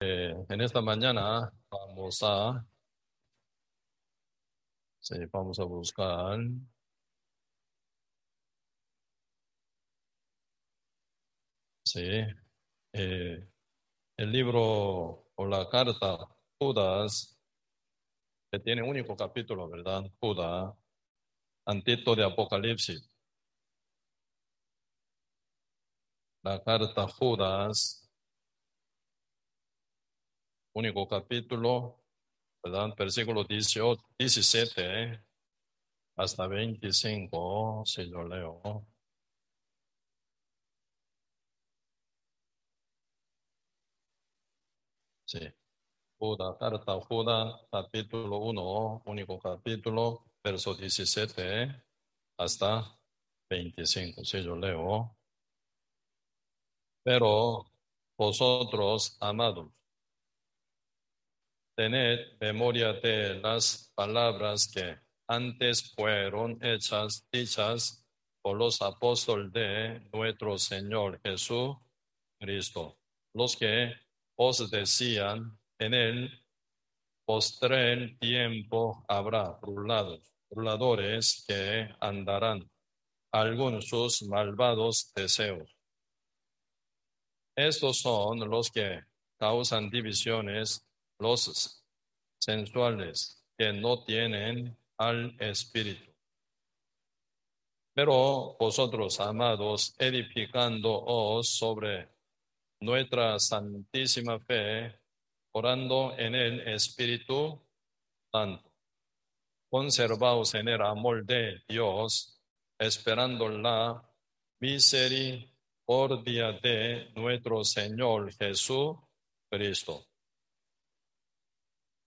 Eh, en esta mañana vamos a, sí, vamos a buscar sí, eh, el libro o la carta Judas, que tiene único capítulo, ¿verdad? Judas, antito de Apocalipsis. La carta Judas, único capítulo, ¿verdad? Versículo 18, 17 hasta 25, si yo leo. Sí. Judas, carta Judas, capítulo 1, único capítulo, verso 17 hasta 25, si yo leo. Pero vosotros, amados, tened memoria de las palabras que antes fueron hechas, dichas por los apóstoles de nuestro Señor Jesús Cristo, los que os decían en el postrer tiempo habrá burlados, burladores que andarán algunos sus malvados deseos. Estos son los que causan divisiones, los sensuales, que no tienen al Espíritu. Pero vosotros, amados, edificándoos sobre nuestra santísima fe, orando en el Espíritu Santo. Conservaos en el amor de Dios, esperando la misericordia de nuestro Señor Jesús Cristo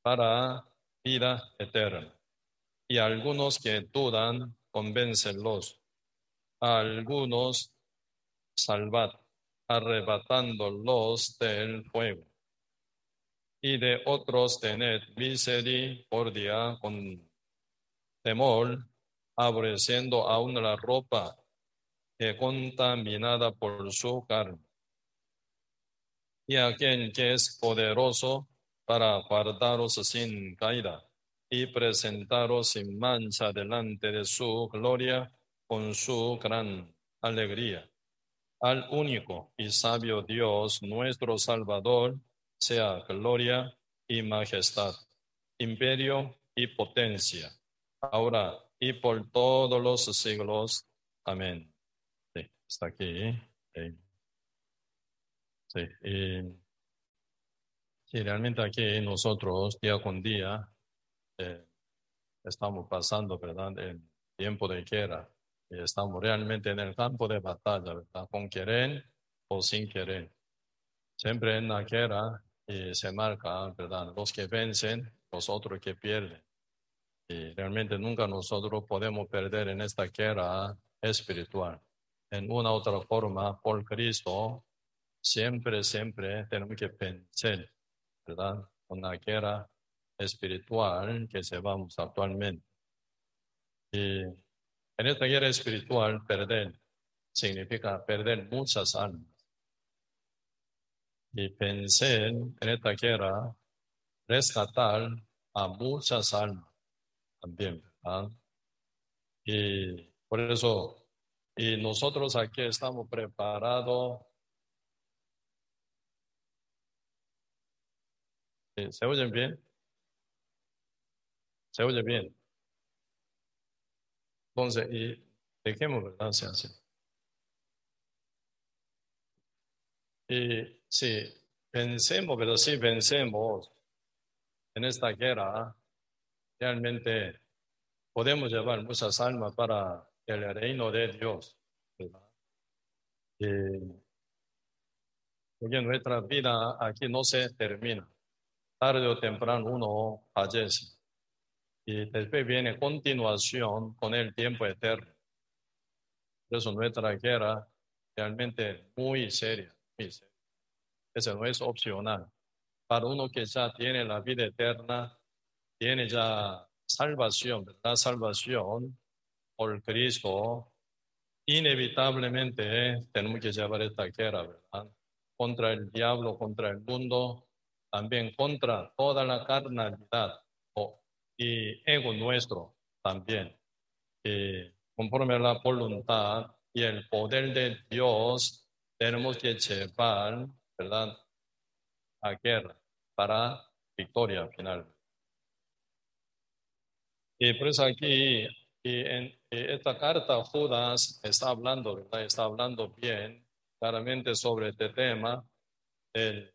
para vida eterna. Y algunos que dudan, convéncenlos. A algunos salvad arrebatándolos del fuego. Y de otros tened misericordia con temor, aborreciendo aún la ropa que contaminada por su carne. Y a quien que es poderoso para guardaros sin caída y presentaros sin mancha delante de su gloria con su gran alegría al único y sabio Dios, nuestro Salvador, sea gloria y majestad, imperio y potencia, ahora y por todos los siglos. Amén. Sí, está aquí. Sí, y, realmente aquí nosotros día con día eh, estamos pasando, ¿verdad?, el tiempo de guerra y estamos realmente en el campo de batalla, ¿verdad? Con querer o sin querer. Siempre en la guerra y se marca, ¿verdad? Los que vencen, los otros que pierden. Y realmente nunca nosotros podemos perder en esta guerra espiritual. En una u otra forma, por Cristo, siempre, siempre tenemos que pensar, ¿verdad? Una guerra espiritual que se vamos actualmente. Y en esta guerra espiritual, perder significa perder muchas almas. Y pensé en esta guerra, rescatar a muchas almas también. Y por eso, y nosotros aquí estamos preparados. ¿Se oyen bien? ¿Se oye bien? Entonces, y dejemos, ¿verdad? Se hace. Y si pensemos, pero si pensemos en esta guerra, realmente podemos llevar muchas almas para el reino de Dios. ¿verdad? Y, porque nuestra vida aquí no se termina. Tarde o temprano uno fallece. Y después viene continuación con el tiempo eterno. Por eso nuestra guerra realmente muy seria, muy seria. Eso no es opcional. Para uno que ya tiene la vida eterna, tiene ya salvación, ¿verdad? Salvación por Cristo, inevitablemente tenemos que llevar esta guerra, ¿verdad? Contra el diablo, contra el mundo, también contra toda la carnalidad y ego nuestro también. Y conforme a la voluntad y el poder de Dios, tenemos que llevar, ¿verdad?, a guerra para victoria final. Y por eso aquí, en esta carta, Judas está hablando. Está hablando bien, claramente sobre este tema, el,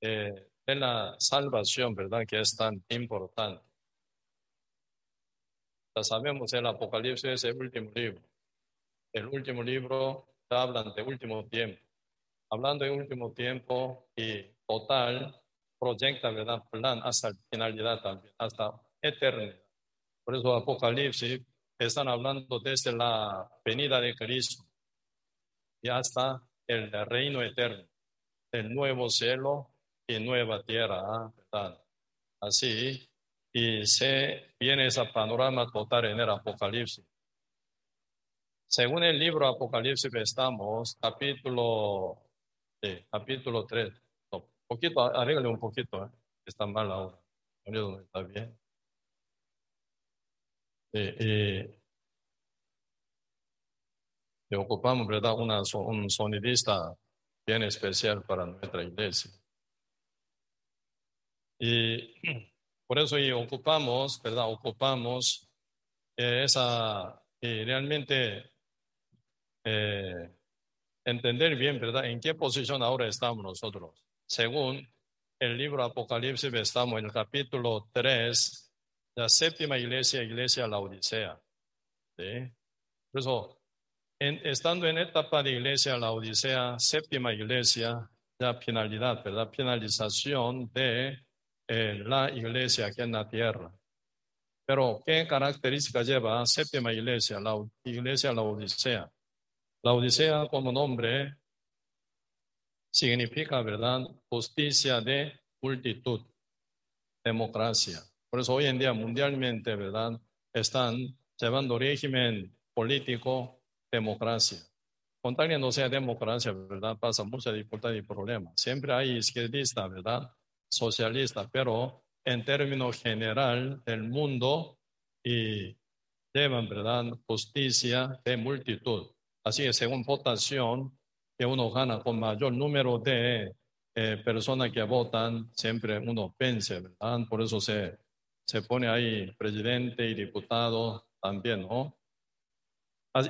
eh, de la salvación, ¿verdad? Que es tan importante. Ya sabemos, el Apocalipsis es el último libro. El último libro habla de último tiempo. Hablando de último tiempo y total, proyecta, ¿verdad? Plan hasta finalidad también, hasta eternidad. Por eso Apocalipsis están hablando desde la venida de Cristo y hasta el reino eterno, el nuevo cielo y nueva tierra, ¿ah? Así, y se viene ese panorama total en el Apocalipsis. Según el libro Apocalipsis estamos, capítulo, capítulo 3. un poquito, arréglale un poquito, ¿eh? está mal ahora. Está bien. y, ocupamos, ¿verdad? Una, un sonidista bien especial para nuestra iglesia. Y por eso y ocupamos, ¿verdad? Ocupamos eh, esa, y realmente eh, entender bien, ¿verdad? En qué posición ahora estamos nosotros. Según el libro Apocalipsis, estamos en el capítulo 3, la séptima iglesia, iglesia la Odisea. ¿sí? Por eso, estando en etapa de iglesia la Odisea, séptima iglesia, la finalidad, ¿verdad? Finalización de la iglesia aquí en la tierra. Pero, ¿qué características lleva séptima iglesia, la iglesia la Odisea? La Odisea como nombre significa, ¿verdad? Justicia de multitud, democracia. Por eso hoy en día mundialmente, ¿verdad? Están llevando régimen político, democracia. Con tal que no sea democracia, ¿verdad? Pasa mucha dificultad y problema. Siempre hay izquierdista, ¿verdad? Socialista, pero en términos general del mundo y llevan, ¿verdad?, justicia de multitud. Así que según votación que uno gana con mayor número de eh, personas que votan, siempre uno vence, ¿verdad? Por eso se, se pone ahí presidente y diputado también, ¿no?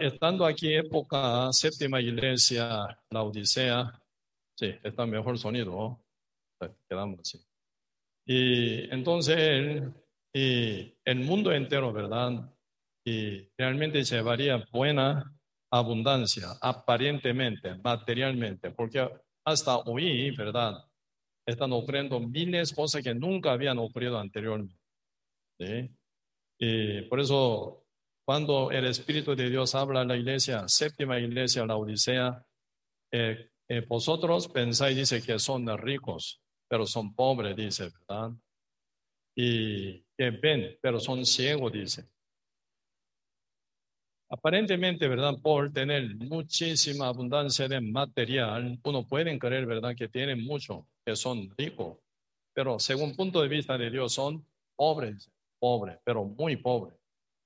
Estando aquí época séptima iglesia, la Odisea, sí, está mejor sonido, ¿no? Quedamos así. Y entonces el, y el mundo entero, ¿verdad? Y realmente llevaría buena abundancia, aparentemente, materialmente, porque hasta hoy, ¿verdad? Están ocurriendo miles de cosas que nunca habían ocurrido anteriormente. Y por eso, cuando el Espíritu de Dios habla a la iglesia, séptima iglesia, la Odisea, eh, eh, vosotros pensáis, dice, que son ricos, pero son pobres, dice, ¿verdad? Y que ven, pero son ciegos, dice. Aparentemente, ¿verdad? Por tener muchísima abundancia de material, uno puede creer, ¿verdad? Que tienen mucho, que son ricos, pero según punto de vista de Dios son pobres, pobres, pero muy pobres.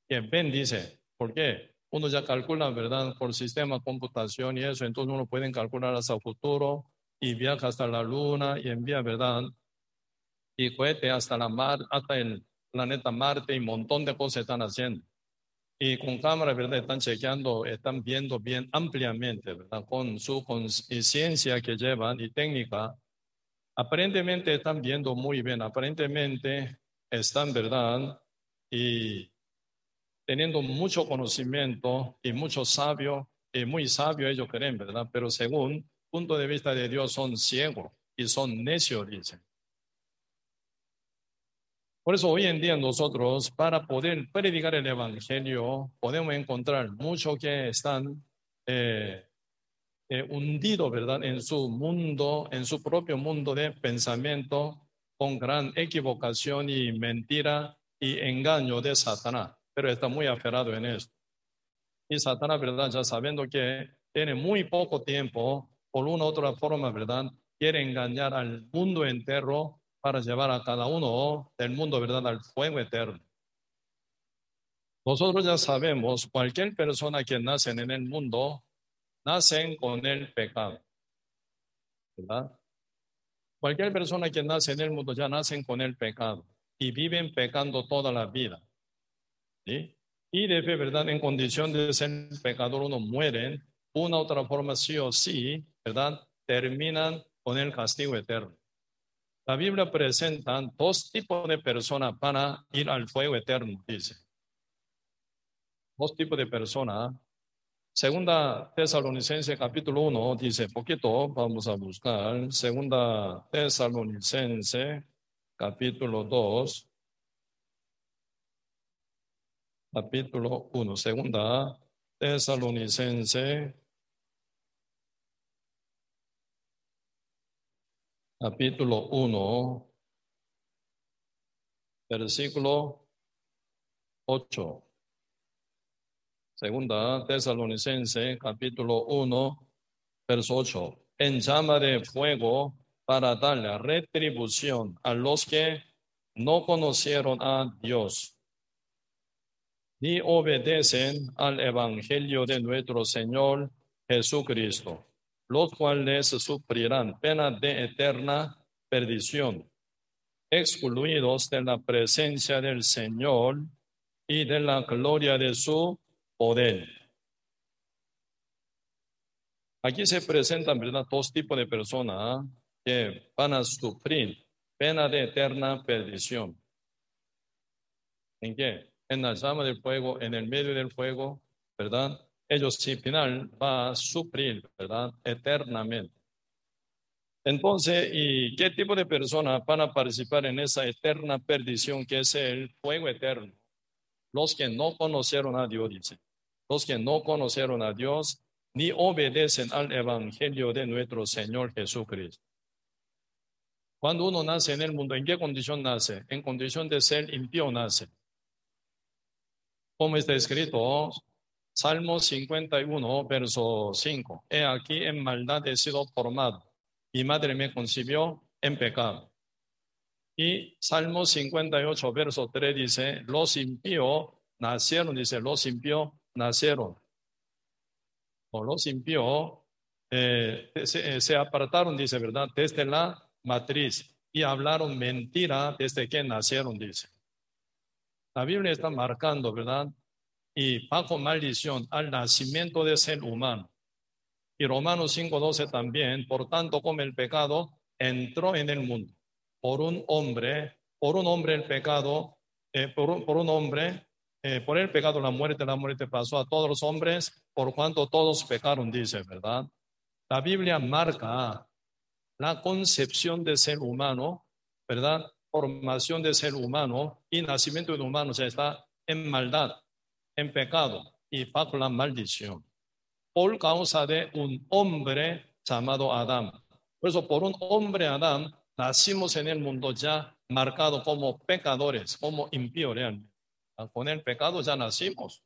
Que ven, dice, ¿por qué? Uno ya calcula, ¿verdad? Por sistema computación y eso, entonces uno puede calcular hasta el futuro, y viaja hasta la luna y envía, ¿verdad? Y cohete hasta la mar, hasta el planeta Marte y un montón de cosas están haciendo. Y con cámara, ¿verdad? Están chequeando, están viendo bien ampliamente, ¿verdad? Con su conciencia que llevan y técnica, aparentemente están viendo muy bien, aparentemente están, ¿verdad? Y teniendo mucho conocimiento y mucho sabio, y muy sabio ellos creen, ¿verdad? Pero según punto de vista de Dios son ciegos y son necios, dice. Por eso hoy en día nosotros, para poder predicar el Evangelio, podemos encontrar muchos que están eh, eh, hundidos, ¿verdad?, en su mundo, en su propio mundo de pensamiento, con gran equivocación y mentira y engaño de Satanás. Pero está muy aferrado en esto. Y Satanás, ¿verdad?, ya sabiendo que tiene muy poco tiempo por una u otra forma, ¿verdad? quiere engañar al mundo entero para llevar a cada uno del mundo, ¿verdad?, al fuego eterno. Nosotros ya sabemos, cualquier persona que nace en el mundo, nacen con el pecado. ¿Verdad? Cualquier persona que nace en el mundo ya nacen con el pecado y viven pecando toda la vida. ¿sí? Y de verdad, en condición de ser pecador, uno muere, una otra forma sí o sí, ¿verdad? Terminan con el castigo eterno. La Biblia presenta dos tipos de personas para ir al fuego eterno, dice. Dos tipos de personas. Segunda Tesalonicense capítulo 1 dice, poquito, vamos a buscar. Segunda Tesalonicense capítulo 2. Capítulo 1. Segunda Tesalonicense capítulo 1, versículo 8. Segunda Tesalonicense, capítulo 1, verso 8. En llama de fuego para darle retribución a los que no conocieron a Dios ni obedecen al Evangelio de nuestro Señor Jesucristo los cuales sufrirán pena de eterna perdición, excluidos de la presencia del Señor y de la gloria de su poder. Aquí se presentan ¿verdad? dos tipos de personas ¿ah? que van a sufrir pena de eterna perdición. ¿En qué? En la llama del fuego, en el medio del fuego, ¿verdad? Ellos si final va a sufrir, ¿verdad? Eternamente. Entonces, ¿y qué tipo de personas van a participar en esa eterna perdición que es el fuego eterno? Los que no conocieron a Dios, dice. Los que no conocieron a Dios ni obedecen al Evangelio de nuestro Señor Jesucristo. Cuando uno nace en el mundo, ¿en qué condición nace? En condición de ser impío nace. Como está escrito, Salmo 51, verso 5. He aquí en maldad he sido formado. Mi madre me concibió en pecado. Y Salmo 58, verso 3 dice, los impíos nacieron, dice, los impíos nacieron. O los impíos eh, se, se apartaron, dice, ¿verdad? Desde la matriz y hablaron mentira desde que nacieron, dice. La Biblia está marcando, ¿verdad? Y bajo maldición al nacimiento de ser humano. Y Romanos 5.12 también, por tanto como el pecado entró en el mundo, por un hombre, por un hombre el pecado, eh, por, un, por, un, hombre, eh, por el pecado la muerte, la muerte pasó a todos los hombres, por cuanto todos pecaron, dice, ¿verdad? La Biblia marca la concepción de ser humano, ¿verdad? Formación de ser humano y nacimiento de humano, o sea, está en maldad en pecado y bajo la maldición por causa de un hombre llamado Adán. Por eso, por un hombre Adán, nacimos en el mundo ya marcado como pecadores, como impíos realmente. Con el pecado ya nacimos.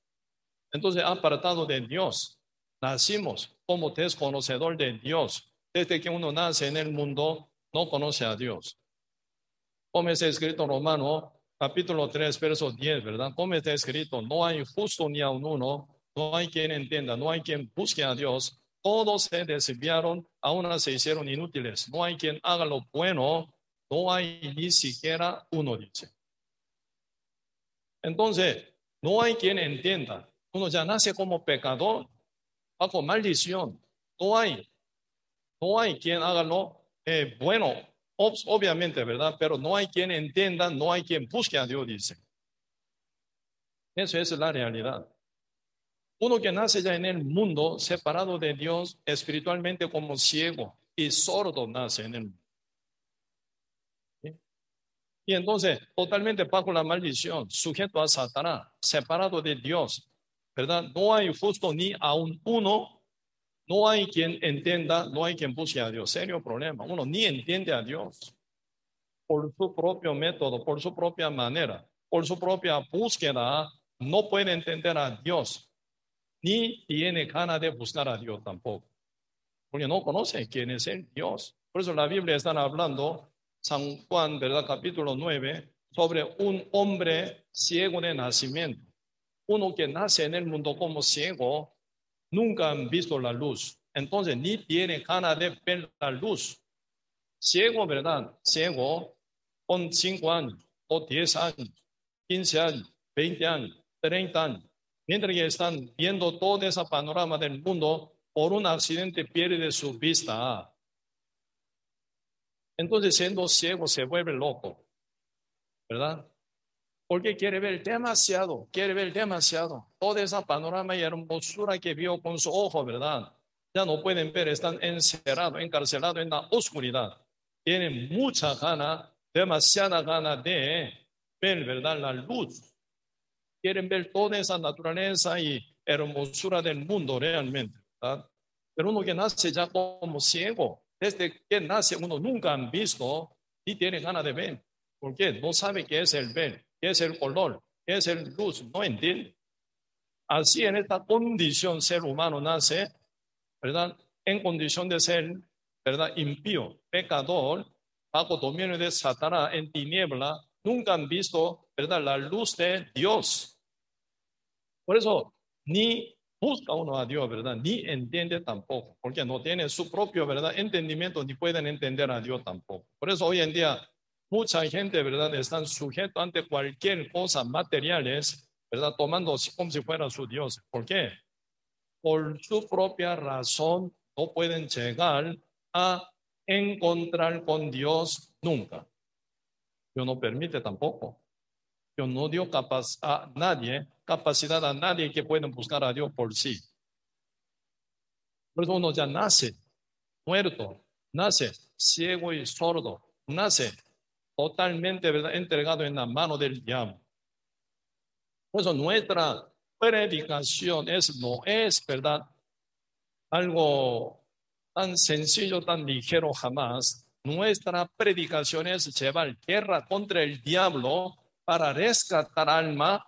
Entonces, apartado de Dios, nacimos como desconocedor de Dios. Desde que uno nace en el mundo, no conoce a Dios. Como es escrito en Romano capítulo 3, verso 10, ¿verdad? Como está escrito, no hay justo ni a uno, no hay quien entienda, no hay quien busque a Dios. Todos se desviaron, aún se hicieron inútiles. No hay quien haga lo bueno, no hay ni siquiera uno, dice. Entonces, no hay quien entienda. Uno ya nace como pecador, bajo maldición. No hay, no hay quien haga lo eh, bueno Obviamente, ¿verdad? Pero no hay quien entienda, no hay quien busque a Dios, dice. Eso es la realidad. Uno que nace ya en el mundo, separado de Dios, espiritualmente como ciego y sordo nace en el mundo. Y entonces, totalmente bajo la maldición, sujeto a Satanás, separado de Dios, ¿verdad? No hay justo ni a un uno no hay quien entienda, no hay quien busque a Dios. Serio problema. Uno ni entiende a Dios por su propio método, por su propia manera, por su propia búsqueda. No puede entender a Dios, ni tiene ganas de buscar a Dios tampoco. porque no conoce quién es el Dios. Por eso la Biblia está hablando, San Juan, ¿verdad? Capítulo 9, sobre un hombre ciego de nacimiento. Uno que nace en el mundo como ciego, nunca han visto la luz. Entonces, ni tiene ganas de ver la luz. Ciego, ¿verdad? Ciego, con 5 años, o 10 años, 15 años, 20 años, 30 años. Mientras que están viendo todo ese panorama del mundo, por un accidente pierde su vista. Entonces, siendo ciego, se vuelve loco, ¿verdad? Porque quiere ver demasiado, quiere ver demasiado. Todo ese panorama y hermosura que vio con su ojo, ¿verdad? Ya no pueden ver, están encerrados, encarcelados en la oscuridad. Tienen mucha gana, demasiada gana de ver, ¿verdad? La luz. Quieren ver toda esa naturaleza y hermosura del mundo realmente, ¿verdad? Pero uno que nace ya como ciego, desde que nace uno nunca han visto y tiene ganas de ver. ¿Por qué? No sabe qué es el ver es el color, es el luz, no entiende. Así en esta condición ser humano nace, ¿verdad? En condición de ser, ¿verdad? Impío, pecador, bajo dominio de Satanás, en tiniebla, nunca han visto, ¿verdad? La luz de Dios. Por eso, ni busca uno a Dios, ¿verdad? Ni entiende tampoco, porque no tiene su propio, ¿verdad? Entendimiento, ni pueden entender a Dios tampoco. Por eso hoy en día Mucha gente, ¿verdad?, están sujetos ante cualquier cosa materiales, ¿verdad?, tomando como si fuera su Dios. ¿Por qué? Por su propia razón no pueden llegar a encontrar con Dios nunca. Dios no permite tampoco. Dios no dio a nadie, capacidad a nadie que pueda buscar a Dios por sí. Por eso uno ya nace muerto, nace ciego y sordo, nace totalmente ¿verdad? entregado en la mano del diablo. Por eso nuestra predicación es, no es, ¿verdad? Algo tan sencillo, tan ligero jamás. Nuestra predicación es llevar guerra contra el diablo para rescatar alma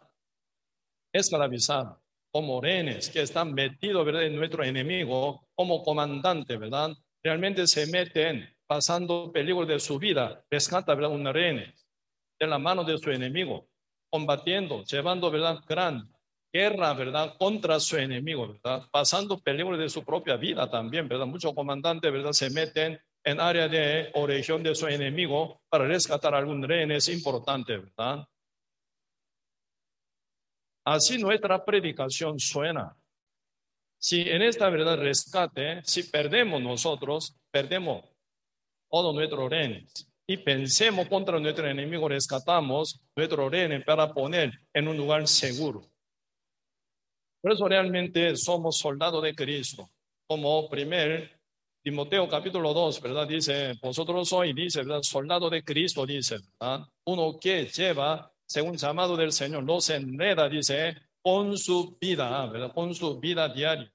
esclavizada, como rehenes que están metidos ¿verdad? en nuestro enemigo, como comandante, ¿verdad? Realmente se meten pasando peligro de su vida, rescata ¿verdad? un rehén de la mano de su enemigo, combatiendo, llevando ¿verdad? gran guerra ¿verdad? contra su enemigo, ¿verdad? pasando peligro de su propia vida también. ¿verdad? Muchos comandantes ¿verdad? se meten en área de o región de su enemigo para rescatar algún rehén, es importante, ¿verdad? Así nuestra predicación suena. Si en esta verdad rescate, si perdemos nosotros, perdemos todos nuestros rehenes y pensemos contra nuestro enemigo, rescatamos nuestro rehenes para poner en un lugar seguro. Por eso realmente somos soldados de Cristo. Como primer Timoteo capítulo 2, ¿verdad? Dice, vosotros sois, dice, ¿verdad? Soldado de Cristo, dice, ¿verdad? Uno que lleva, según llamado del Señor, no se enreda, dice, con su vida, ¿verdad? Con su vida diaria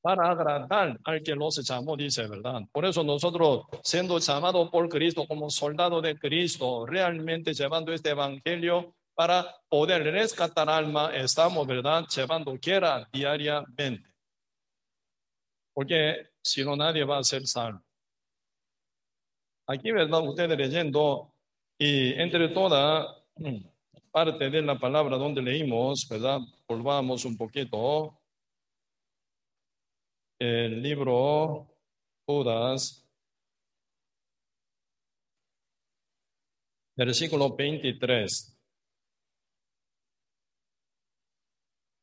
para agradar al que los llamó, dice, ¿verdad? Por eso nosotros, siendo llamados por Cristo como soldados de Cristo, realmente llevando este evangelio para poder rescatar alma, estamos, ¿verdad? Llevando quiera diariamente. Porque si no, nadie va a ser salvo. Aquí, ¿verdad? Ustedes leyendo, y entre toda parte de la palabra donde leímos, ¿verdad? Volvamos un poquito el libro Judas, versículo 23.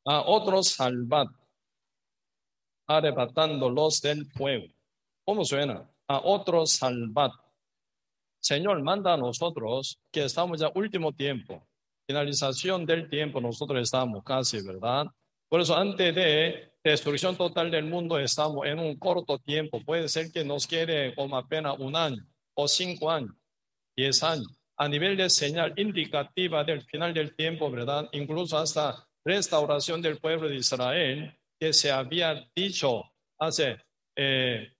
A otros salvad, arrebatándolos del fuego. ¿Cómo suena? A otros salvad. Señor, manda a nosotros que estamos ya último tiempo, finalización del tiempo, nosotros estamos casi, ¿verdad? Por eso antes de destrucción total del mundo estamos en un corto tiempo. Puede ser que nos quede como apenas un año o cinco años, diez años. A nivel de señal indicativa del final del tiempo, ¿verdad? Incluso hasta restauración del pueblo de Israel, que se había dicho hace eh,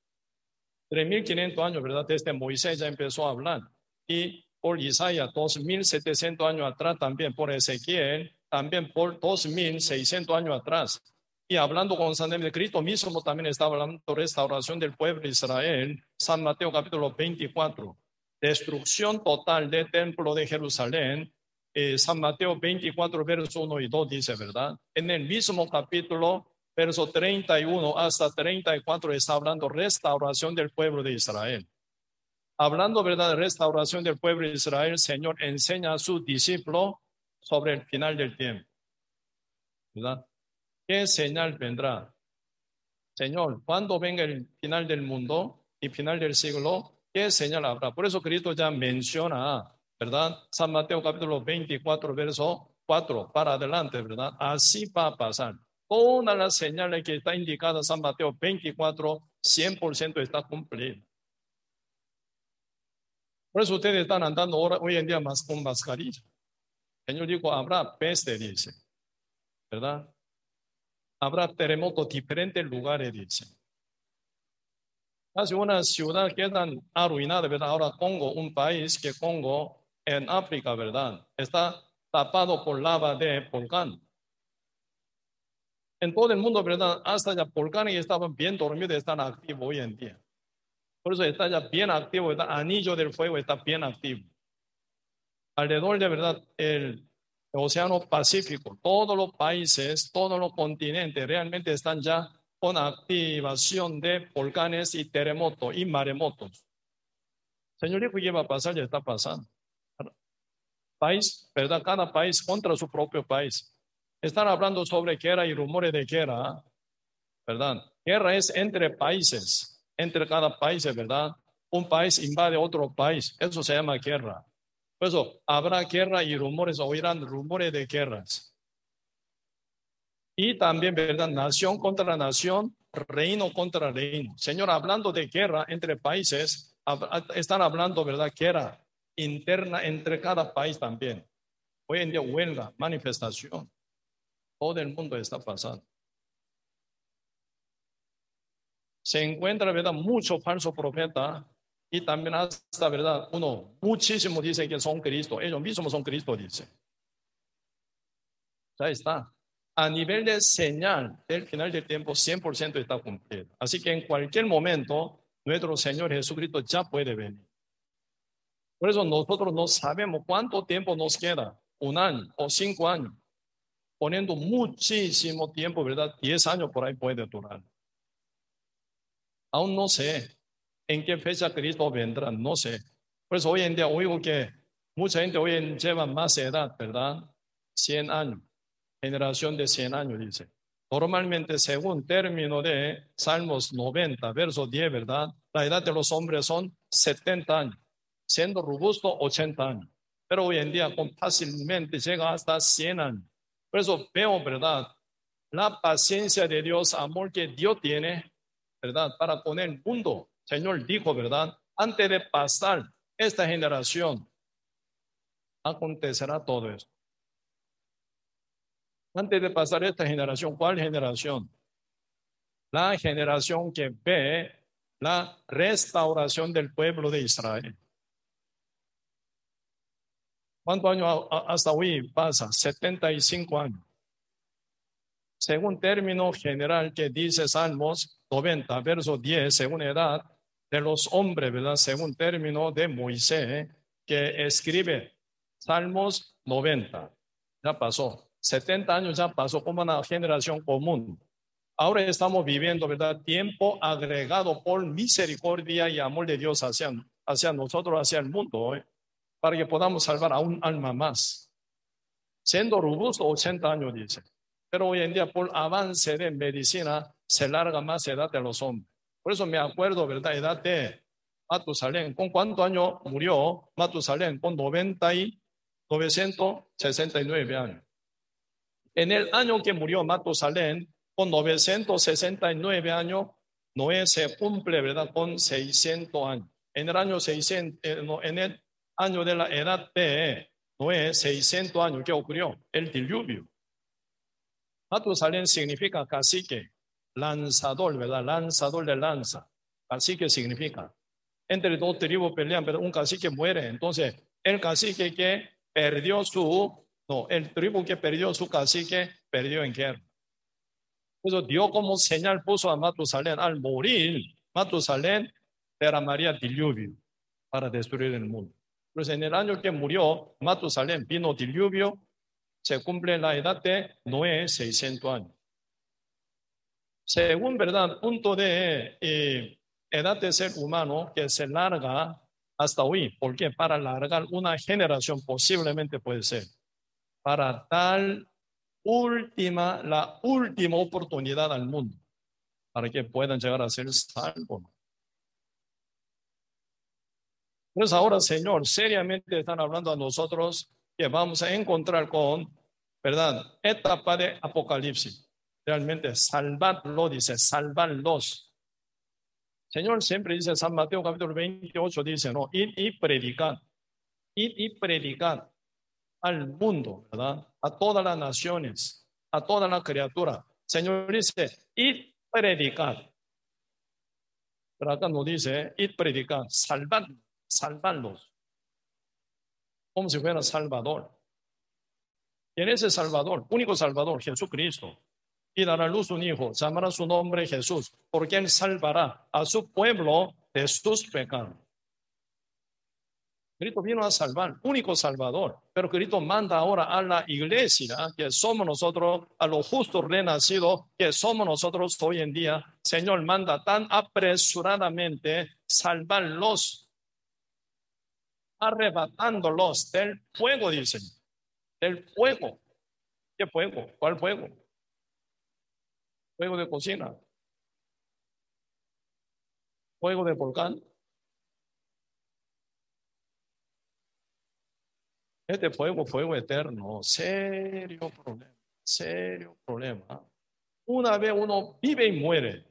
3.500 años, ¿verdad? Desde Moisés ya empezó a hablar. Y por Isaías, 2.700 años atrás también, por Ezequiel, también por 2.600 años atrás Y hablando constantemente, Cristo mismo también estaba hablando de restauración del pueblo de Israel. San Mateo capítulo 24. Destrucción total del templo de Jerusalén. Eh, San Mateo 24, verso 1 y 2 dice, ¿verdad? En el mismo capítulo, verso 31 hasta 34, está hablando restauración del pueblo de Israel. Hablando, ¿verdad?, de restauración del pueblo de Israel, Señor enseña a su discípulo sobre el final del tiempo. ¿Verdad? ¿Qué señal vendrá? Señor, cuando venga el final del mundo y final del siglo, ¿qué señal habrá? Por eso Cristo ya menciona, ¿verdad? San Mateo capítulo 24, verso 4, para adelante, ¿verdad? Así va a pasar. Todas las señales que está indicada San Mateo 24, 100% está cumplida. Por eso ustedes están andando hoy en día más con mascarilla. Señor dijo, habrá peste, dice. ¿Verdad? habrá terremotos diferentes lugares, dice. Casi una ciudad queda arruinada, ¿verdad? Ahora Congo, un país que Congo en África, ¿verdad? Está tapado por lava de volcán. En todo el mundo, ¿verdad? Hasta ya volcanes estaban bien dormidos, están activos hoy en día. Por eso está ya bien activo, el anillo del fuego está bien activo. Alrededor de verdad, el Océano Pacífico, todos los países, todos los continentes realmente están ya con activación de volcanes y terremotos y maremotos. Señor dijo, ¿qué va a pasar? Ya está pasando. País, ¿verdad? Cada país contra su propio país. Están hablando sobre guerra y rumores de guerra, ¿verdad? Guerra es entre países, entre cada país, ¿verdad? Un país invade otro país, eso se llama guerra. Por eso habrá guerra y rumores, oirán rumores de guerras. Y también, ¿verdad? Nación contra nación, reino contra reino. Señor, hablando de guerra entre países, están hablando, ¿verdad? Guerra interna entre cada país también. Hoy en día huelga, manifestación. Todo el mundo está pasando. Se encuentra, ¿verdad? Mucho falso profeta y también hasta, ¿verdad? Uno, muchísimo dice que son Cristo. Ellos mismos son Cristo, dice. Ya está. A nivel de señal del final del tiempo, 100% está cumplido. Así que en cualquier momento, nuestro Señor Jesucristo ya puede venir. Por eso nosotros no sabemos cuánto tiempo nos queda, un año o cinco años, poniendo muchísimo tiempo, ¿verdad? Diez años por ahí puede durar. Aún no sé, en qué fecha Cristo vendrá, no sé. Por eso hoy en día oigo que mucha gente hoy en lleva más edad, ¿verdad? 100 años, generación de 100 años, dice. Normalmente, según término de Salmos 90, verso 10, ¿verdad? La edad de los hombres son 70 años, siendo robusto 80 años. Pero hoy en día fácilmente llega hasta 100 años. Por eso veo, ¿verdad? La paciencia de Dios, amor que Dios tiene, ¿verdad? Para poner el mundo Señor dijo, ¿verdad? Antes de pasar esta generación, acontecerá todo esto. Antes de pasar esta generación, ¿cuál generación? La generación que ve la restauración del pueblo de Israel. ¿Cuántos años hasta hoy pasa? 75 años. Según término general que dice Salmos 90, verso 10, según edad, de los hombres, ¿verdad? Según término de Moisés, que escribe Salmos 90. Ya pasó. 70 años ya pasó como una generación común. Ahora estamos viviendo, ¿verdad? Tiempo agregado por misericordia y amor de Dios hacia, hacia nosotros, hacia el mundo, ¿eh? para que podamos salvar a un alma más. Siendo robusto, 80 años, dice. Pero hoy en día, por avance de medicina, se larga más edad de los hombres. Por eso me acuerdo, ¿verdad? Edad de Matusalén. ¿Con cuánto año murió Matusalén? Con 90 y 969 años. En el año que murió Matusalén, con 969 años, Noé se cumple, ¿verdad? Con 600 años. En el año 600, eh, en el año de la edad de Noé, 600 años, ¿qué ocurrió? El diluvio. Matusalén significa cacique lanzador, ¿verdad? Lanzador de lanza. Así que significa. Entre dos tribus pelean, pero un cacique muere. Entonces, el cacique que perdió su, no, el tribu que perdió su cacique perdió en guerra. Eso dio como señal, puso a Matusalén al morir. Matusalén derramaría diluvio para destruir el mundo. Pues en el año que murió Matusalén vino diluvio, se cumple la edad de Noé, 600 años. Según verdad, punto de eh, edad de ser humano que se larga hasta hoy, porque para alargar una generación posiblemente puede ser, para dar última, la última oportunidad al mundo, para que puedan llegar a ser salvos. Pues ahora, Señor, seriamente están hablando a nosotros que vamos a encontrar con, ¿verdad? Etapa de Apocalipsis. Realmente, salvarlo, dice, salvarlos. Señor siempre dice, San Mateo capítulo 28, dice, no, ir y predicar, ir y predicar al mundo, ¿verdad? A todas las naciones, a toda la criatura. Señor dice, ir predicar. Pero acá no dice, ir predicar, salvar salvarlos, como si fuera Salvador. ¿Quién es el Salvador? Único Salvador, Jesucristo. Y dará luz un hijo, llamará su nombre Jesús, porque él salvará a su pueblo de sus pecados. Cristo vino a salvar, único Salvador, pero Cristo manda ahora a la iglesia, que somos nosotros, a los justos renacidos, que somos nosotros hoy en día. Señor manda tan apresuradamente salvarlos arrebatándolos del fuego, dicen. Del fuego. ¿Qué fuego? ¿Cuál fuego? Fuego de cocina. Fuego de volcán. Este fuego, fuego eterno, serio problema, serio problema. Una vez uno vive y muere,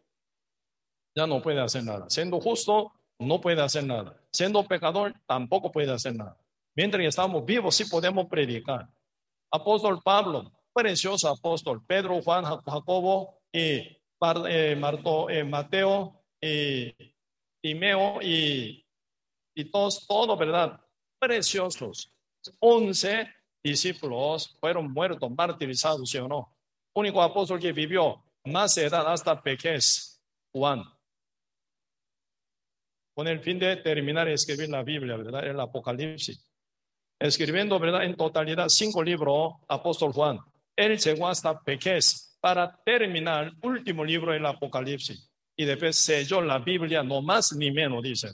ya no puede hacer nada. Siendo justo, no puede hacer nada. Siendo pecador, tampoco puede hacer nada. Mientras estamos vivos, sí podemos predicar. Apóstol Pablo, precioso apóstol. Pedro, Juan, Jacobo y eh, eh, Mateo y Timeo y, y todos, todos, ¿verdad? Preciosos. Once discípulos fueron muertos, martirizados, ¿sí o no? Único apóstol que vivió más edad hasta pequez, Juan con el fin de terminar de escribir la Biblia, ¿verdad? El Apocalipsis. Escribiendo, ¿verdad? En totalidad cinco libros, apóstol Juan. Él llegó hasta Pequés para terminar el último libro del Apocalipsis. Y después selló la Biblia, no más ni menos, dicen.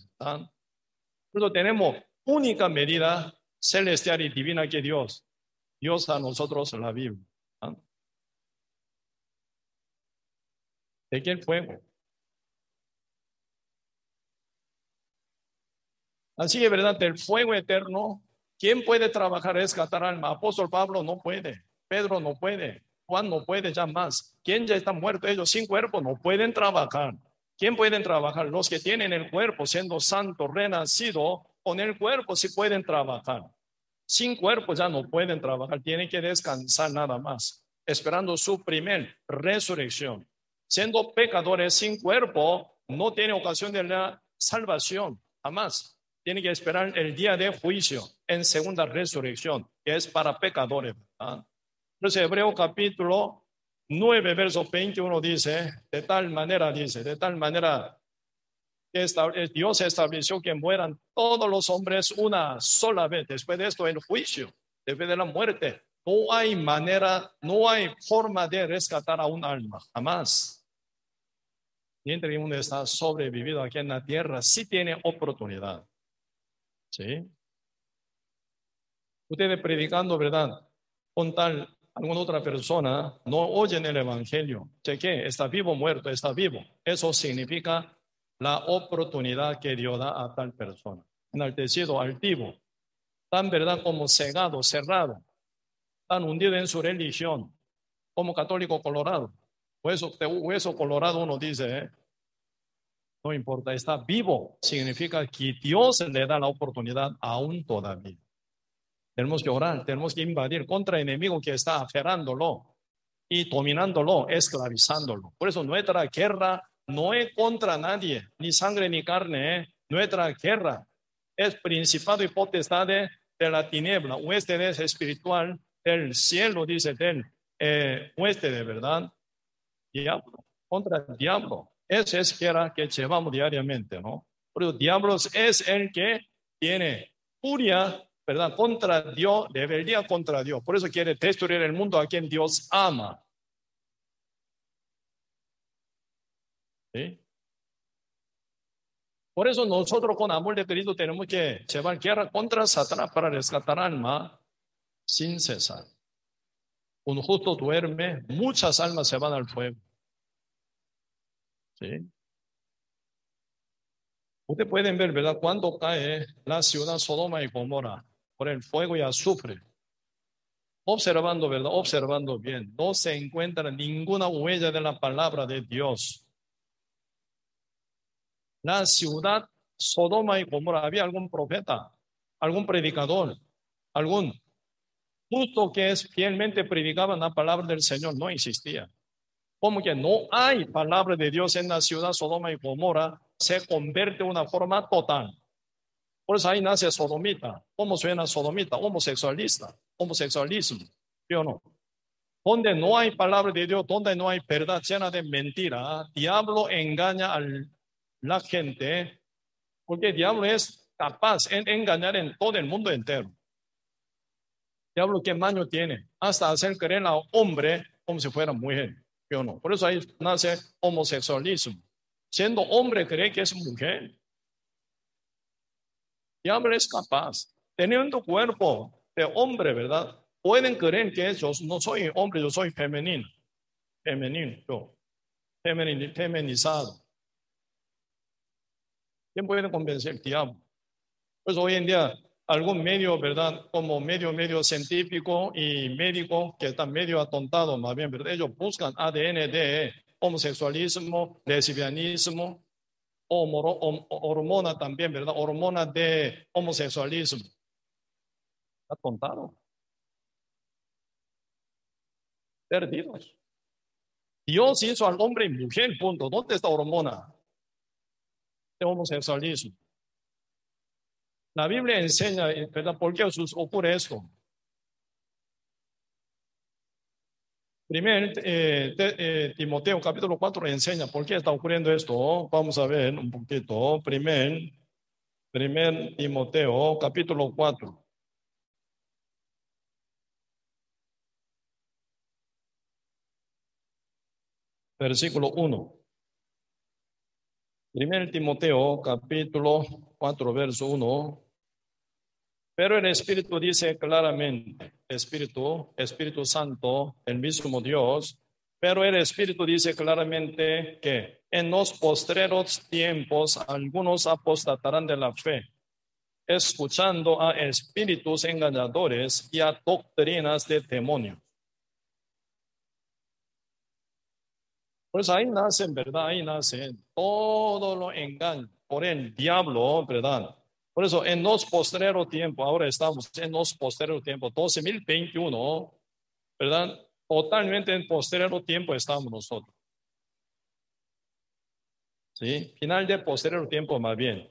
Pero tenemos única medida celestial y divina que Dios. Dios a nosotros la Biblia. ¿De qué fuego? Así que, verdad, del fuego eterno, ¿quién puede trabajar rescatar alma? Apóstol Pablo no puede, Pedro no puede, Juan no puede ya más. ¿Quién ya está muerto? Ellos sin cuerpo no pueden trabajar. ¿Quién pueden trabajar? Los que tienen el cuerpo, siendo santo, renacido, con el cuerpo sí pueden trabajar. Sin cuerpo ya no pueden trabajar, tienen que descansar nada más, esperando su primer resurrección. Siendo pecadores sin cuerpo, no tiene ocasión de la salvación, jamás tiene que esperar el día de juicio en segunda resurrección, que es para pecadores. Entonces, Hebreo capítulo 9, verso 21 dice, de tal manera, dice, de tal manera que Dios estableció que mueran todos los hombres una sola vez. Después de esto, el juicio, después de la muerte, no hay manera, no hay forma de rescatar a un alma, jamás. Mientras uno está sobrevivido aquí en la tierra, sí tiene oportunidad. ¿Sí? Ustedes predicando, ¿verdad? Con tal alguna otra persona, no oyen el Evangelio. qué? Está vivo, muerto, está vivo. Eso significa la oportunidad que Dios da a tal persona. Enaltecido, altivo, tan verdad como cegado, cerrado, tan hundido en su religión, como católico colorado. Hueso, hueso colorado uno dice, ¿eh? No importa, está vivo. Significa que Dios le da la oportunidad aún todavía. Tenemos que orar, tenemos que invadir contra el enemigo que está aferrándolo y dominándolo, esclavizándolo. Por eso nuestra guerra no es contra nadie, ni sangre ni carne. ¿eh? Nuestra guerra es principado y potestad de, la tiniebla, oeste es espiritual, el cielo, dice del eh, oeste de verdad. diablo, contra el diablo. Ese es que era que llevamos diariamente, ¿no? Pero diablos es el que tiene furia, ¿verdad? Contra Dios, debería contra Dios. Por eso quiere destruir el mundo a quien Dios ama. ¿Sí? Por eso nosotros con amor de Cristo tenemos que llevar guerra contra Satanás para rescatar alma sin cesar. Un justo duerme, muchas almas se van al fuego. ¿Sí? Ustedes pueden ver, ¿verdad? Cuando cae la ciudad Sodoma y Gomorra el fuego y azufre. Observando, ¿verdad? Observando bien. No se encuentra ninguna huella de la palabra de Dios. La ciudad Sodoma y Gomorra, ¿había algún profeta, algún predicador, algún justo que es fielmente predicaban la palabra del Señor? No existía. Como que no hay palabra de Dios en la ciudad Sodoma y Gomorra, se convierte una forma total. Por eso ahí nace sodomita. ¿Cómo suena sodomita? Homosexualista, homosexualismo. ¿Sí o no? Donde no hay palabra de Dios, donde no hay verdad llena de mentira, diablo engaña a la gente, porque el diablo es capaz de engañar en todo el mundo entero. Diablo, ¿qué maño tiene? Hasta hacer creer a hombre como si fuera mujer no? Por eso ahí nace homosexualismo. Siendo hombre cree que es mujer. Y hombre es capaz, teniendo cuerpo de hombre, ¿verdad? Pueden creer que yo no soy hombre, yo soy femenino. Femenino, yo. feminizado. ¿Quién puede convencer el diablo? Pues hoy en día algún medio, ¿verdad? Como medio, medio científico y médico que están medio atontados, más bien, ¿verdad? Ellos buscan ADN de homosexualismo, lesbianismo, hormona también, ¿verdad? Hormona de homosexualismo. Atontado. Perdidos. Dios hizo al hombre y mujer, punto. ¿Dónde está hormona de homosexualismo? La Biblia enseña, ¿verdad? ¿Por qué ocurre esto? Primer, eh, eh, Timoteo capítulo 4 enseña por qué está ocurriendo esto. Vamos a ver un poquito. Primer, primer Timoteo capítulo 4. Versículo 1. Primer Timoteo capítulo 4, verso 1. Pero el Espíritu dice claramente, Espíritu, Espíritu Santo, el mismo Dios, pero el Espíritu dice claramente que en los postreros tiempos algunos apostatarán de la fe, escuchando a espíritus engañadores y a doctrinas de demonios Pues ahí nacen, ¿verdad? Ahí nacen todo lo engaño por el diablo, ¿verdad? Por eso en los postreros tiempos, ahora estamos en los postreros tiempos, 12.021, ¿verdad? Totalmente en postrero tiempo estamos nosotros. ¿Sí? Final de postrero tiempo más bien.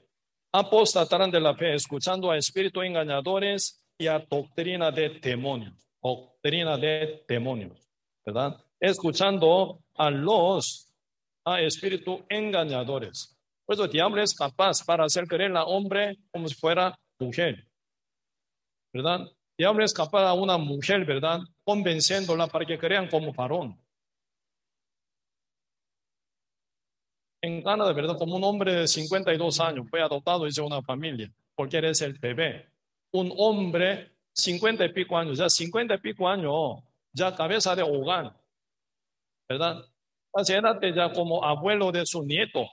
Apostatarán de la fe, escuchando a espíritus engañadores y a doctrina de demonios. Doctrina de demonios, ¿verdad? Escuchando a los a espíritus engañadores. Pues el diablo es capaz para hacer creer a hombre como si fuera mujer. ¿Verdad? El diablo es capaz a una mujer, ¿verdad? Convenciéndola para que crean como varón. En Canadá, ¿verdad? Como un hombre de 52 años fue adoptado hizo una familia, porque eres el bebé. Un hombre, 50 y pico años, ya 50 y pico años, ya cabeza de hogar, ¿verdad? Considérate ya como abuelo de su nieto.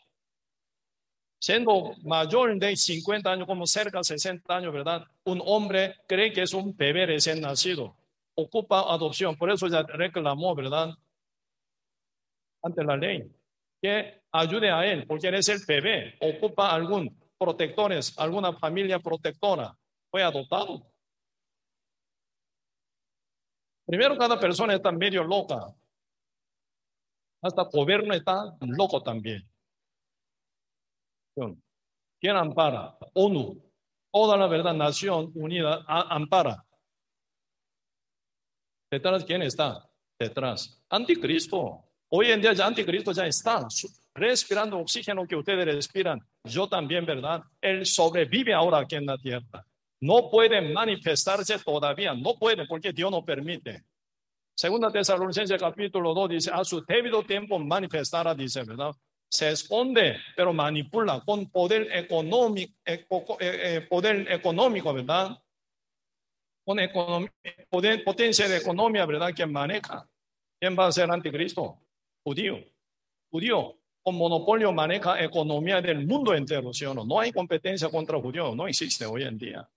Siendo mayor de 50 años, como cerca de 60 años, ¿verdad? Un hombre cree que es un bebé recién nacido. Ocupa adopción. Por eso ya reclamó, ¿verdad? Ante la ley. Que ayude a él, porque él es el bebé. Ocupa algún protectores, alguna familia protectora. Fue adoptado. Primero, cada persona está medio loca. Hasta el gobierno está loco también. ¿Quién ampara? ONU. Toda la verdad, Nación Unida ampara. ¿Detrás quién está? Detrás. Anticristo. Hoy en día ya anticristo ya está respirando oxígeno que ustedes respiran. Yo también, ¿verdad? Él sobrevive ahora aquí en la tierra. No puede manifestarse todavía, no puede porque Dios no permite. Segunda Tesalonicenses capítulo 2 dice, a su debido tiempo manifestará, dice, ¿verdad? Se esconde, pero manipula con poder económico, eh, eh, poder económico, ¿verdad? Con poder, potencia de economía, ¿verdad? Que maneja. ¿Quién va a ser anticristo? Judío. Judío con monopolio maneja economía del mundo entero, ¿sí o no? No hay competencia contra judíos, no existe hoy en día.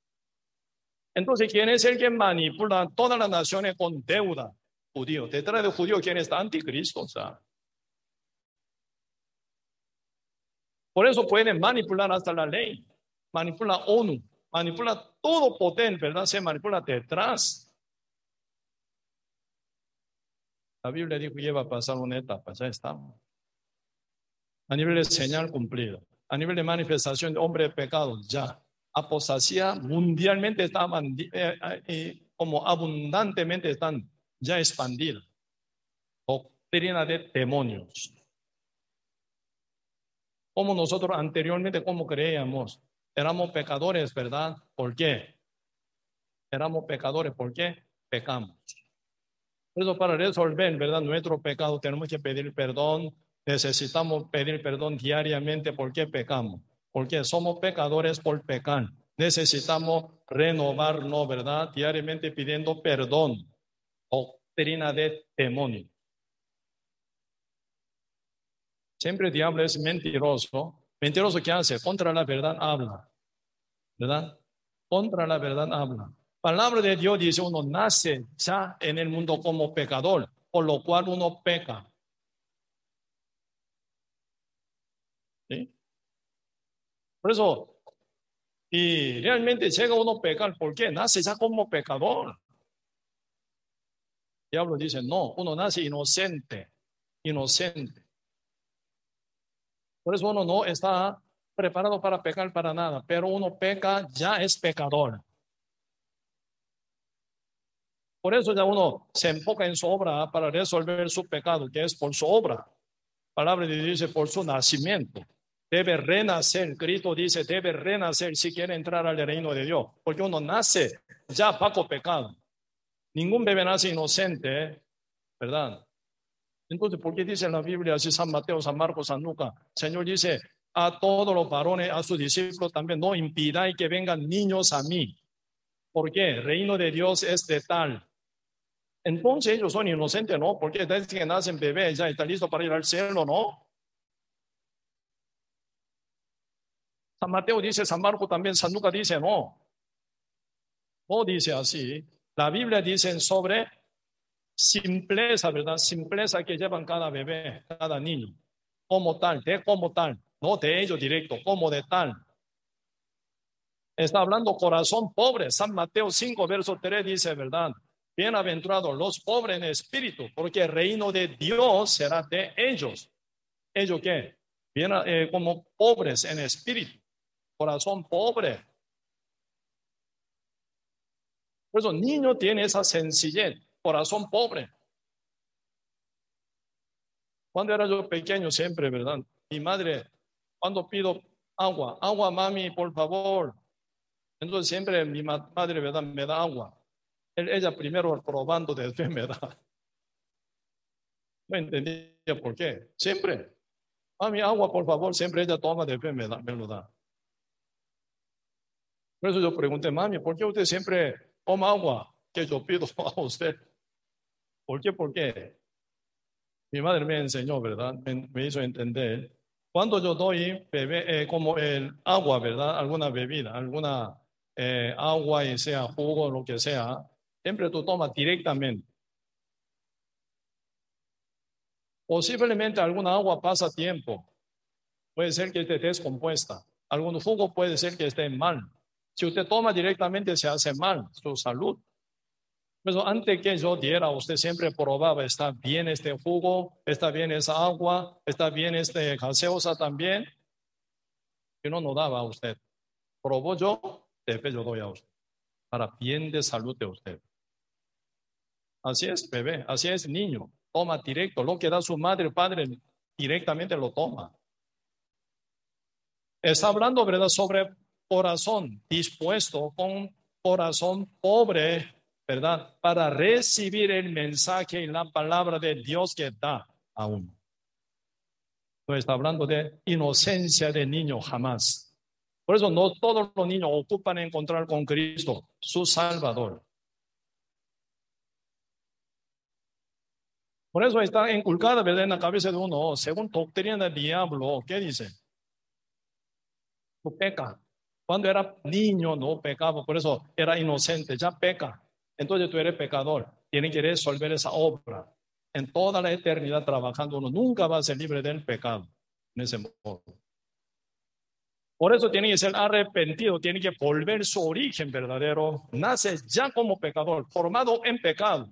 Entonces, ¿quién es el que manipula todas las naciones con deuda? Judío. Detrás de judío, ¿quién está? Anticristo. O. Por eso pueden manipular hasta la ley, manipula ONU, manipula todo potente, ¿verdad? Se manipula detrás. La Biblia dijo iba a pasar una etapa, ya estamos. A nivel de señal cumplido, a nivel de manifestación de hombre de pecado, ya apostasía mundialmente estaban eh, eh, como abundantemente están ya expandidas. Doctrina de demonios. Como nosotros anteriormente, como creíamos, éramos pecadores, ¿verdad? ¿Por qué? Éramos pecadores, ¿por qué? Pecamos. Eso para resolver, ¿verdad? Nuestro pecado tenemos que pedir perdón. Necesitamos pedir perdón diariamente. ¿Por qué pecamos? porque somos pecadores por pecar. Necesitamos renovarnos, ¿verdad? Diariamente pidiendo perdón. Doctrina de demonio. Siempre el diablo es mentiroso. Mentiroso ¿qué hace? Contra la verdad habla. ¿Verdad? Contra la verdad habla. Palabra de Dios dice uno nace ya en el mundo como pecador, por lo cual uno peca. ¿Sí? Por eso, y realmente llega uno a pecar, ¿por qué? Nace ya como pecador. Diablo dice, no, uno nace inocente, inocente. Por eso uno no está preparado para pecar para nada, pero uno peca, ya es pecador. Por eso ya uno se enfoca en su obra para resolver su pecado, que es por su obra. Palabra de Dios dice por su nacimiento debe renacer. Cristo dice, debe renacer si quiere entrar al reino de Dios, porque uno nace ya bajo pecado. Ningún bebé nace inocente, ¿verdad? Entonces, ¿por qué dice la Biblia así San Mateo, San Marcos, San Lucas? Señor dice, a todos los varones, a sus discípulos también, no impidáis que vengan niños a mí. ¿Por qué? Reino de Dios es de tal. Entonces ellos son inocentes, ¿no? Porque desde que nacen bebés ya están listos para ir al cielo, ¿no? San Mateo dice, San Marco también, San Lucas dice, no. No dice así. La Biblia dice sobre simpleza, ¿verdad? Simpleza que llevan cada bebé, cada niño. Como tal, de como tal. No de ellos directo, como de tal. Está hablando corazón pobre. San Mateo 5, verso 3 dice, ¿verdad? Bienaventurados los pobres en espíritu, porque el reino de Dios será de ellos. ¿Ellos qué? Bien, eh, como pobres en espíritu corazón pobre. Por eso, niño tiene esa sencillez, corazón pobre. Cuando era yo pequeño, siempre, ¿verdad? Mi madre, cuando pido agua, agua, mami, por favor. Entonces, siempre mi madre, ¿verdad? Me da agua. Ella primero probando, después me. No entendía por qué. Siempre. Mami, agua, por favor. Siempre ella toma, después me, da, me lo da. Por eso yo pregunté, mami, ¿por qué usted siempre toma agua que yo pido a usted? ¿Por qué? ¿Por qué? Mi madre me enseñó, ¿verdad? Me, hizo entender. Cuando yo doy bebé, eh, como el agua, ¿verdad? Alguna bebida, alguna eh, agua, y sea jugo, lo que sea, siempre tú tomas directamente. Posiblemente alguna agua pasa tiempo. Puede ser que esté descompuesta. Algún jugo puede ser que esté mal. Si usted toma directamente, se hace mal su salud. Pero antes que yo diera, usted siempre probaba, está bien este jugo, está bien esa agua, está bien este gaseosa también. Y no, no daba a usted. Probó yo, después yo doy a usted. Para bien de salud de usted. Así es, bebé, así es, niño. toma directo. Lo que da su madre padre directamente lo toma. Está hablando, ¿verdad?, sobre corazón dispuesto, con corazón pobre, ¿verdad?, para recibir el mensaje y la palabra de Dios que da a uno. No está hablando de inocencia de niño jamás. Por eso no todos los niños ocupan encontrar con Cristo, su Salvador. Por eso está inculcada ¿verdad? en la cabeza de uno, según doctrina del diablo, ¿qué dice? Tú peca. Cuando era niño no pecaba, por eso era inocente, ya peca. Entonces tú eres pecador. Tienen que resolver esa obra. En toda la eternidad trabajando uno nunca va a ser libre del pecado. En ese modo. Por eso tiene que ser arrepentido, tiene que volver su origen verdadero. Nace ya como pecador, formado en pecado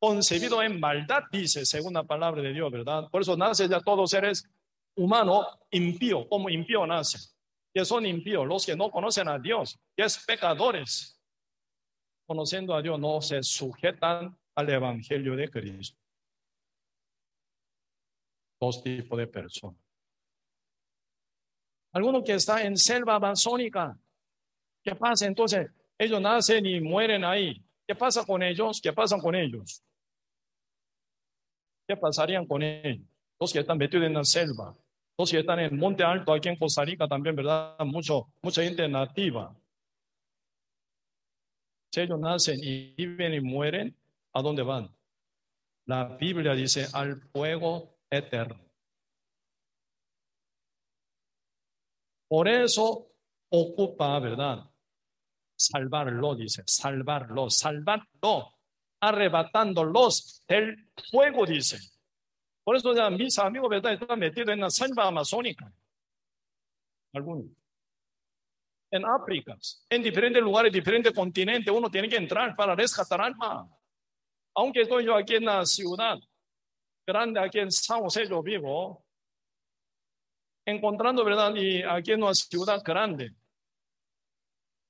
concebido en maldad, dice, según la palabra de Dios, ¿verdad? Por eso nace ya todos seres humanos impío, como impío nace. Que son impíos, los que no conocen a Dios, que es pecadores. Conociendo a Dios, no se sujetan al Evangelio de Cristo. Dos tipos de personas. Algunos que están en selva amazónica. ¿Qué pasa entonces? Ellos nacen y mueren ahí. ¿Qué pasa con ellos? ¿Qué pasa con ellos? ¿Qué pasarían con ellos? Los que están metidos en la selva, los que están en Monte Alto, aquí en Costa Rica también, ¿verdad? Mucho, mucha gente nativa. Si ellos nacen y viven y mueren, ¿a dónde van? La Biblia dice al fuego eterno. Por eso ocupa, ¿verdad? Salvarlo, dice, salvarlo, salvarlo arrebatándolos del fuego, dice. Por eso ya mis amigos, ¿verdad? Están metidos en la selva amazónica. Algunos. En África, en diferentes lugares, diferentes continentes, uno tiene que entrar para rescatar alma. Aunque estoy yo aquí en la ciudad grande, aquí en San José, yo vivo, encontrando, ¿verdad? Y aquí en una ciudad grande,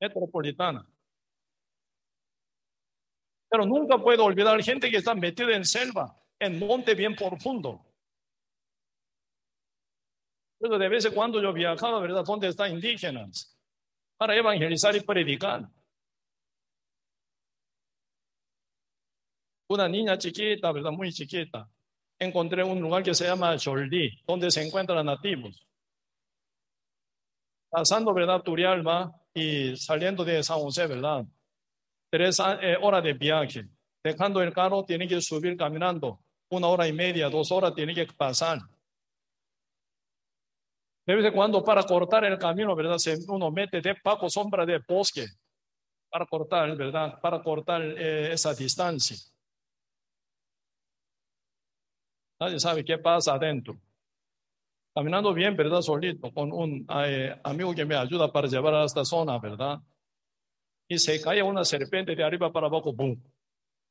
metropolitana. Pero nunca puedo olvidar gente que está metida en selva, en monte bien profundo. Pero de vez en cuando yo viajaba, ¿verdad? Donde están indígenas para evangelizar y predicar. Una niña chiquita, ¿verdad? Muy chiquita. Encontré un lugar que se llama Choldi, donde se encuentran nativos. Pasando, ¿verdad? Turialba y saliendo de San José, ¿verdad? tres eh, horas de viaje. Dejando el carro, tiene que subir caminando. Una hora y media, dos horas, tiene que pasar. De vez en cuando, para cortar el camino, ¿verdad? Se, uno mete de bajo sombra de bosque para cortar, ¿verdad? Para cortar eh, esa distancia. Nadie sabe qué pasa adentro. Caminando bien, ¿verdad? Solito, con un eh, amigo que me ayuda para llevar a esta zona, ¿verdad? y se cae una serpiente de arriba para abajo, ¡boom!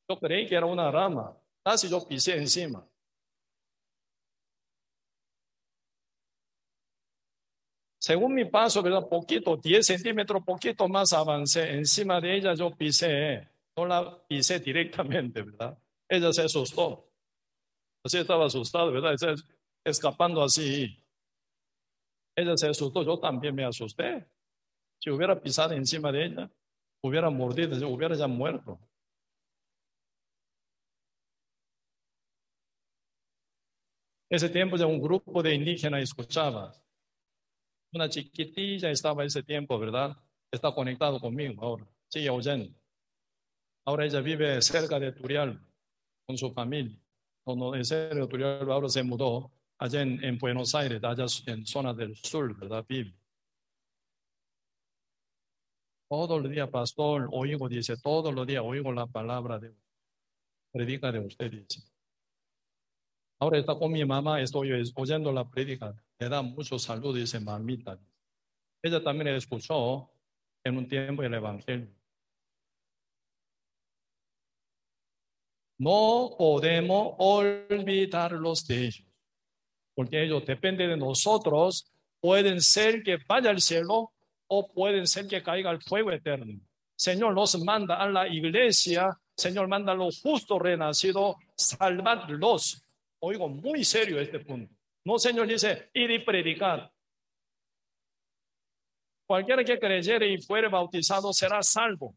Yo creí que era una rama, casi yo pisé encima. Según mi paso, ¿verdad? Poquito, 10 centímetros, poquito más avancé. Encima de ella yo pisé, no la pisé directamente, ¿verdad? Ella se asustó. Así estaba asustado, ¿verdad? Escapando así. Ella se asustó, yo también me asusté. Si hubiera pisado encima de ella, hubiera mordido, hubiera ya muerto. Ese tiempo ya un grupo de indígenas escuchaba. Una chiquitilla estaba ese tiempo, ¿verdad? Está conectado conmigo ahora. Sigue oyendo. Ahora ella vive cerca de Turial con su familia. Cuando en serio Turial ahora se mudó allá en, en Buenos Aires, allá en zona del sur, ¿verdad? Vive. Todos los días, pastor, oigo, dice, todos los días oigo la palabra de predica de usted, dice. Ahora está con mi mamá, estoy oyendo la predica, le da mucho salud, dice mamita. Ella también escuchó en un tiempo el Evangelio. No podemos olvidarlos de ellos, porque ellos dependen de nosotros. Pueden ser que vaya al cielo o pueden ser que caiga el fuego eterno. Señor nos manda a la iglesia, Señor manda a los justos renacidos, salvarlos. Oigo, muy serio este punto. No, Señor dice, ir y predicar. Cualquiera que creyere y fuere bautizado será salvo.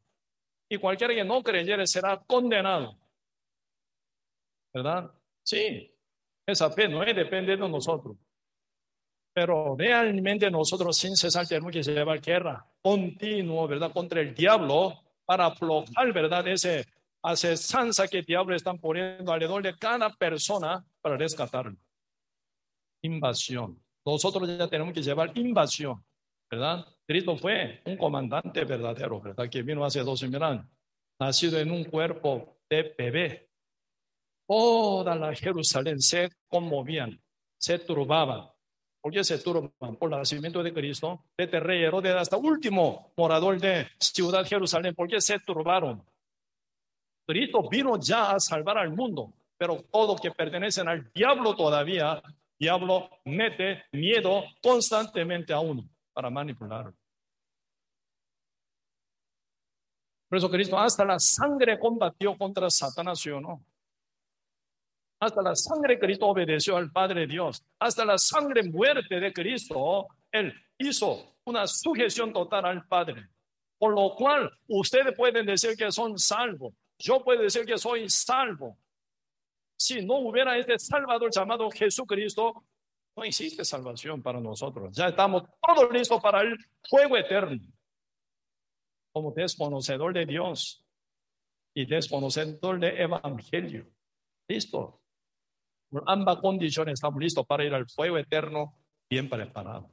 Y cualquiera que no creyere será condenado. ¿Verdad? Sí. Esa fe no depende de nosotros. Pero realmente nosotros sin cesar tenemos que llevar guerra continuo, ¿verdad? Contra el diablo para aflojar, ¿verdad? Ese asesanza que el diablo están poniendo alrededor de cada persona para rescatarlo. Invasión. Nosotros ya tenemos que llevar invasión, ¿verdad? Cristo fue un comandante verdadero, ¿verdad? Que vino hace 12 mil años, nacido en un cuerpo de bebé. Toda la Jerusalén se conmovían, se turbaban. ¿Por qué se turban? Por el nacimiento de Cristo, desde rey Herodes hasta último morador de ciudad Jerusalén. ¿Por qué se turbaron? Cristo vino ya a salvar al mundo, pero todos que pertenecen al diablo todavía, diablo mete miedo constantemente a uno para manipularlo. Por eso Cristo hasta la sangre combatió contra Satanás, o no? Hasta la sangre Cristo obedeció al Padre Dios. Hasta la sangre muerte de Cristo, Él hizo una sujeción total al Padre. Por lo cual, ustedes pueden decir que son salvos. Yo puedo decir que soy salvo. Si no hubiera este Salvador llamado Jesucristo, no existe salvación para nosotros. Ya estamos todos listos para el fuego eterno. Como desconocedor de Dios y desconocedor de Evangelio. Listo. Por ambas condiciones estamos listos para ir al fuego eterno bien preparados.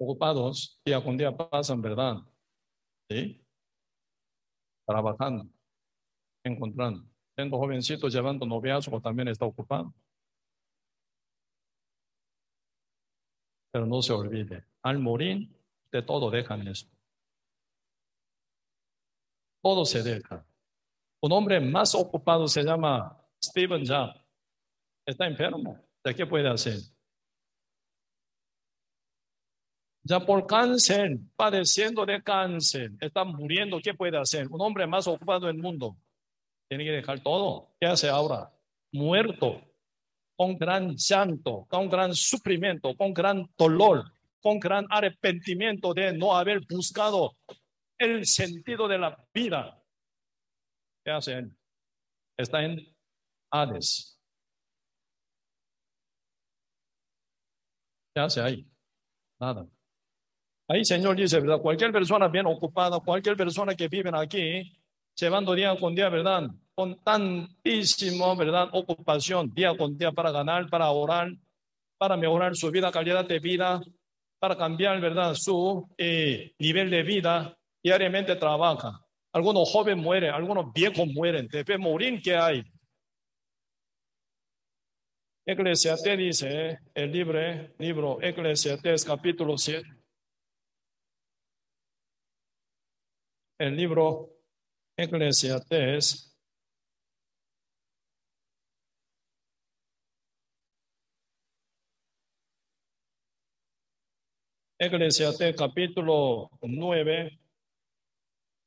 ocupados, día con día pasan, ¿verdad? ¿Sí? Trabajando, encontrando. Tengo jovencitos llevando noviazgo, también está ocupado. Pero no se olvide, al morir, de todo dejan esto. Todo se deja. Un hombre más ocupado se llama Steven Jobs. Está enfermo. ¿De qué puede hacer? Ya por cáncer, padeciendo de cáncer, está muriendo, ¿qué puede hacer? Un hombre más ocupado del mundo. Tiene que dejar todo. ¿Qué hace ahora? Muerto, con gran llanto, con gran sufrimiento, con gran dolor, con gran arrepentimiento de no haber buscado el sentido de la vida. ¿Qué hace él? Está en Hades. ¿Qué hace ahí? Nada. Ahí, Señor dice, ¿verdad? Cualquier persona bien ocupada, cualquier persona que vive aquí, llevando día con día, ¿verdad? Con tantísimo, ¿verdad? Ocupación, día con día para ganar, para orar, para mejorar su vida, calidad de vida, para cambiar, ¿verdad? Su eh, nivel de vida, diariamente trabaja. Algunos jóvenes mueren, algunos viejos mueren. Debe morir, ¿qué hay? Eclesiastes dice, el libre, libro Eclesiastes capítulo 7. El libro Eclesiastes. Eclesiastes capítulo 9,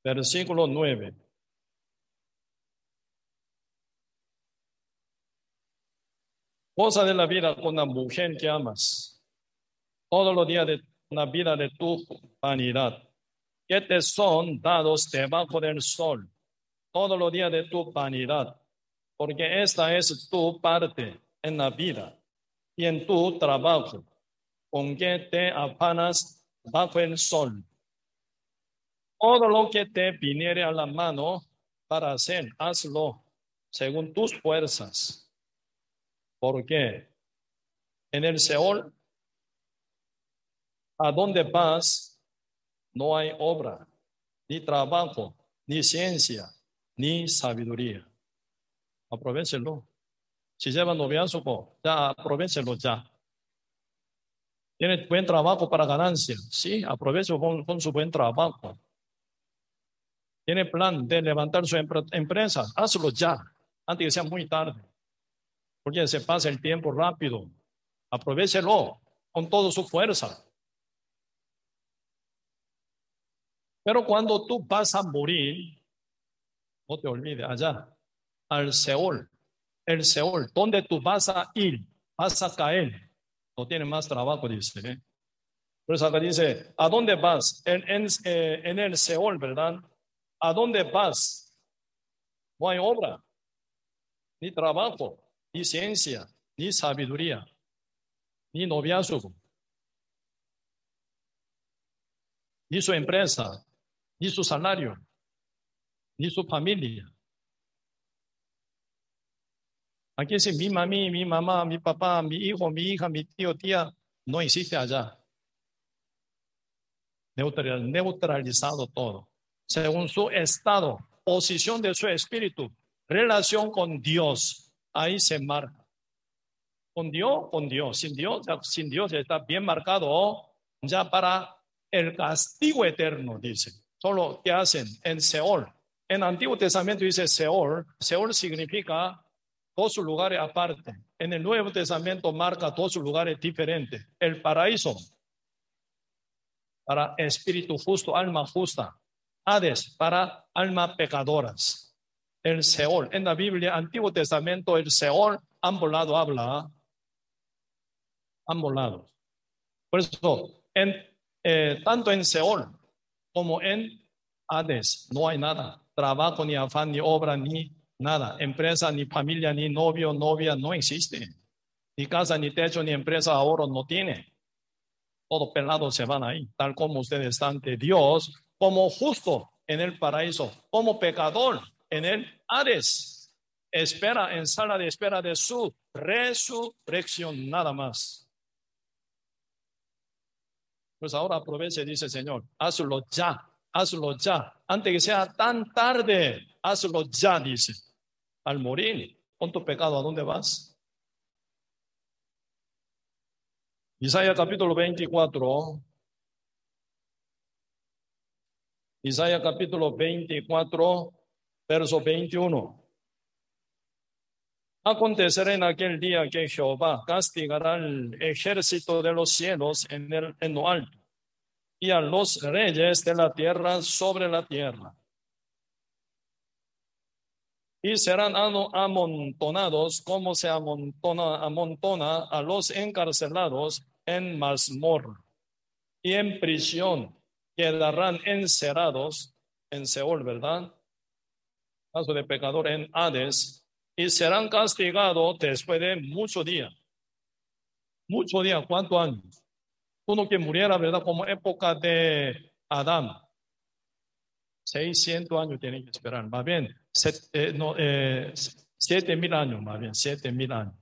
versículo 9. Cosa de la vida con la mujer que amas, todos los días de la vida de tu vanidad que te son dados debajo del sol todos los días de tu vanidad, porque esta es tu parte en la vida y en tu trabajo, con que te afanas bajo el sol. Todo lo que te viniere a la mano para hacer, hazlo según tus fuerzas, porque en el Seol, a donde vas, no hay obra, ni trabajo, ni ciencia, ni sabiduría. Aprovechenlo. Si llevan noviazgo, ya aprovechenlo ya. Tiene buen trabajo para ganancia. Sí, aprovecho con, su buen trabajo. Tiene plan de levantar su empresa. Hazlo ya, antes que sea muy tarde. Porque se pasa el tiempo rápido. Aprovechelo con toda su fuerza. Pero cuando tú vas a morir, no te olvides, allá, al Seol, el Seol, donde tú vas a ir, vas a caer, no tiene más trabajo, dice. ¿eh? Por acá dice, ¿a dónde vas? Eh, en el Seol, ¿verdad? ¿A dónde vas? No hay obra, ni trabajo, ni ciencia, ni sabiduría, ni noviazgo, ni su empresa, ni su salario, ni su familia. Aquí dice mi mami, mi mamá, mi papá, mi hijo, mi hija, mi tío, tía, no existe allá. Neutralizado todo. Según su estado, posición de su espíritu, relación con Dios, ahí se marca. Con Dios, con Dios. Sin Dios, sin Dios está bien marcado ya para el castigo eterno, dice. Solo que hacen en Seol. En Antiguo Testamento dice Seol. Seol significa dos lugares aparte. En el Nuevo Testamento marca dos lugares diferentes. El paraíso para espíritu justo, alma justa. Hades para alma pecadoras. El Seol. En la Biblia, Antiguo Testamento, el Seol, ambos lados habla. Ambos lados. Por eso, eh, tanto en Seol como en Hades no hay nada. Trabajo, ni afán, ni obra, ni nada. Empresa, ni familia, ni novio, novia, no existe. Ni casa, ni techo, ni empresa, ahora no tiene. Todo pelado se van ahí, tal como ustedes están ante Dios, como justo en el paraíso, como pecador en el Hades. Espera en sala de espera de su resurrección, nada más. Pues ahora aproveche, dice el Señor, hazlo ya, hazlo ya, antes que sea tan tarde, hazlo ya, dice. Al morir con tu pecado, ¿a dónde vas? Isaías capítulo 24. Isaías capítulo 24, verso 21. Acontecerá en aquel día que Jehová castigará al ejército de los cielos en, el, en lo alto y a los reyes de la tierra sobre la tierra. Y serán amontonados como se amontona, amontona a los encarcelados en mazmorra y en prisión quedarán encerrados en Seol, ¿verdad? Caso de pecador en Hades y serán castigados después de muchos días. Muchos días, ¿cuántos años? Uno que muriera, ¿verdad? Como época de Adán. 600 años tienen que esperar. Más bien, eh, no, eh, siete mil años, más bien, siete mil años.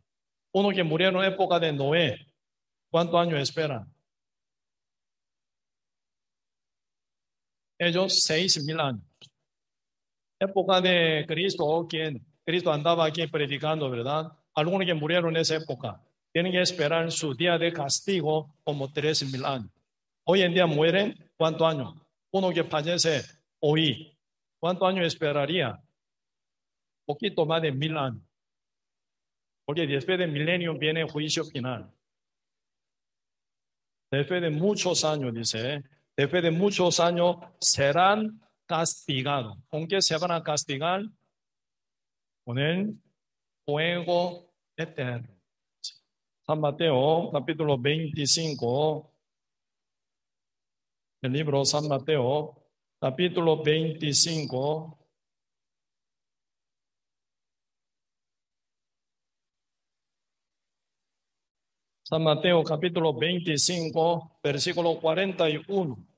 Uno que muriera en época de Noé. ¿Cuántos años esperan? Ellos seis mil años. Época de Cristo, ¿quién? Cristo andaba aquí predicando, ¿verdad? Algunos que murieron en esa época tienen que esperar su día de castigo como tres mil años. Hoy en día mueren, ¿cuántos años? Uno que fallece hoy, ¿cuántos años esperaría? Poquito más de mil años. Porque después del milenio viene juicio final. Después de muchos años, dice, ¿eh? después de muchos años serán castigados. ¿Con qué se van a castigar? Fuego eterno. San Mateo, capítulo 25. El libro San Mateo, capítulo 25. San Mateo capítulo 25, versículo 41.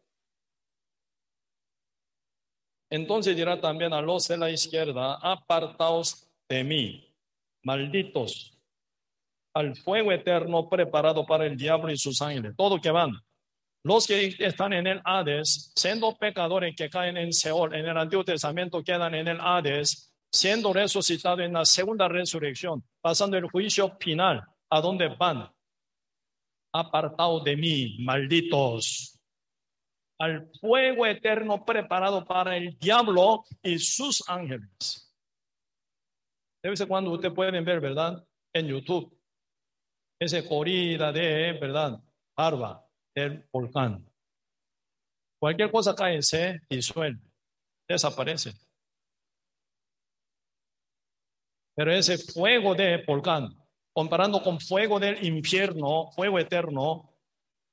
Entonces dirá también a los de la izquierda, apartaos de mí, malditos, al fuego eterno preparado para el diablo y sus ángeles, todo que van. Los que están en el Hades, siendo pecadores que caen en Seol, en el Antiguo Testamento quedan en el Hades, siendo resucitados en la segunda resurrección, pasando el juicio final, ¿a dónde van? Apartados de mí, malditos al fuego eterno preparado para el diablo y sus ángeles. De vez en cuando usted pueden ver, ¿verdad? En YouTube, esa corrida de, ¿verdad? Barba del volcán. Cualquier cosa cae, se disuelve, desaparece. Pero ese fuego de volcán, comparando con fuego del infierno, fuego eterno,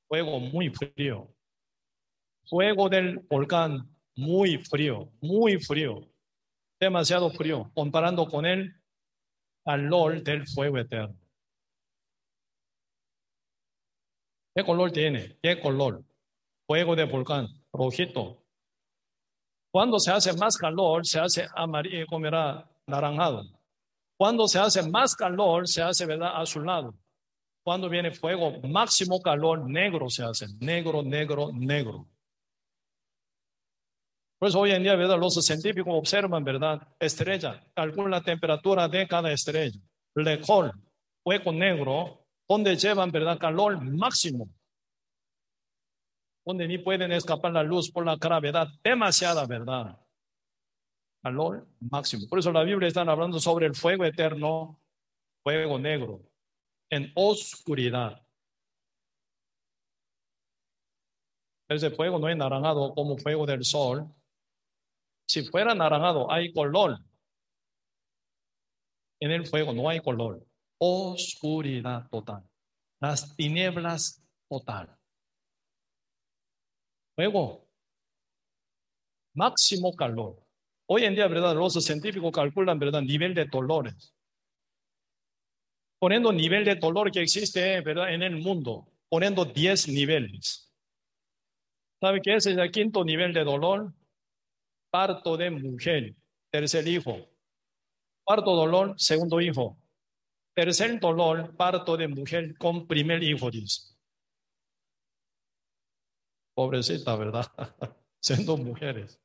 fuego muy frío. Fuego del volcán, muy frío, muy frío, demasiado frío, comparando con el calor del fuego eterno. ¿Qué color tiene? ¿Qué color? Fuego de volcán, rojito. Cuando se hace más calor, se hace amarillo, como era naranjado. Cuando se hace más calor, se hace, ¿verdad? Azulado. Cuando viene fuego, máximo calor, negro se hace. Negro, negro, negro. Por eso hoy en día, ¿verdad? Los científicos observan, ¿verdad? Estrella, calculan la temperatura de cada estrella. Lejol, fuego negro, donde llevan, ¿verdad? Calor máximo. Donde ni pueden escapar la luz por la gravedad, demasiada, ¿verdad? Calor máximo. Por eso la Biblia está hablando sobre el fuego eterno, fuego negro, en oscuridad. Ese fuego no es naranjado como fuego del sol. Si fuera naranjado, hay color. En el fuego no hay color oscuridad total, las tinieblas total. Luego, máximo calor. Hoy en día, ¿verdad? Los científicos calculan, ¿verdad? Nivel de dolores. Poniendo nivel de dolor que existe, ¿verdad? En el mundo, poniendo 10 niveles. ¿Sabe qué es el quinto nivel de dolor? Parto de mujer, tercer hijo. Parto dolor, segundo hijo. Tercer dolor, parto de mujer con primer hijo, dice. Pobrecita, ¿verdad? Siendo mujeres.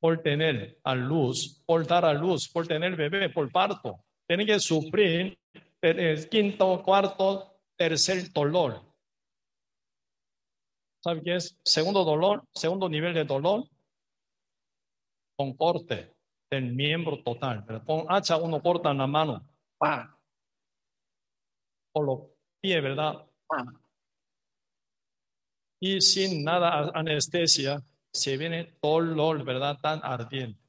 Por tener a luz, por dar a luz, por tener bebé, por parto. Tienen que sufrir el quinto, cuarto, tercer dolor. ¿Sabe qué es? Segundo dolor, segundo nivel de dolor, con corte del miembro total. Con hacha uno corta en la mano, por los pies, ¿verdad? Y sin nada anestesia, se viene dolor, ¿verdad? Tan ardiente.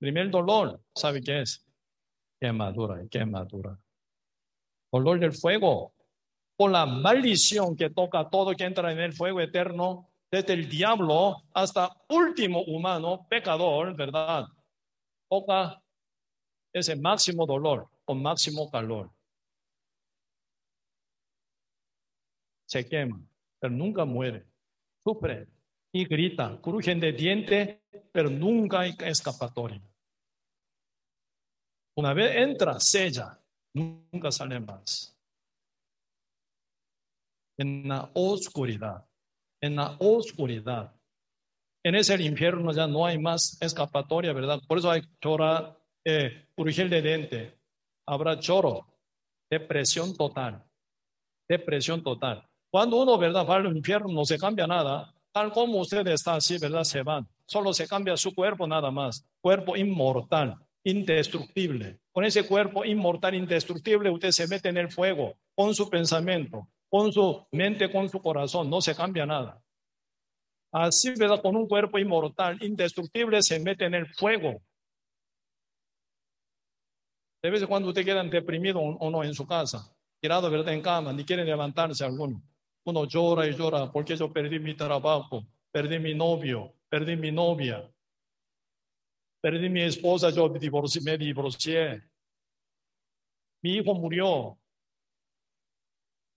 Primer dolor, ¿sabe qué es? Quemadura, quemadura. Dolor del fuego. Por la maldición que toca todo que entra en el fuego eterno, desde el diablo hasta último humano, pecador, ¿verdad? Toca ese máximo dolor con máximo calor. Se quema, pero nunca muere. Sufre y grita, crujen de diente, pero nunca hay escapatoria. Una vez entra, sella, nunca sale más. En la oscuridad, en la oscuridad. En ese infierno ya no hay más escapatoria, ¿verdad? Por eso hay que llorar eh, de dente, habrá choro, depresión total, depresión total. Cuando uno, ¿verdad?, va al infierno, no se cambia nada, tal como usted está así, ¿verdad?, se van. Solo se cambia su cuerpo nada más, cuerpo inmortal, indestructible. Con ese cuerpo inmortal, indestructible, usted se mete en el fuego, con su pensamiento, con su mente, con su corazón, no se cambia nada. Así, ¿verdad? Con un cuerpo inmortal, indestructible, se mete en el fuego. De vez en cuando usted queda deprimido o no en su casa, tirado ¿verdad? en cama, ni quiere levantarse alguno. Uno llora y llora porque yo perdí mi trabajo, perdí mi novio, perdí mi novia, perdí mi esposa, yo me divorcié. Mi hijo murió.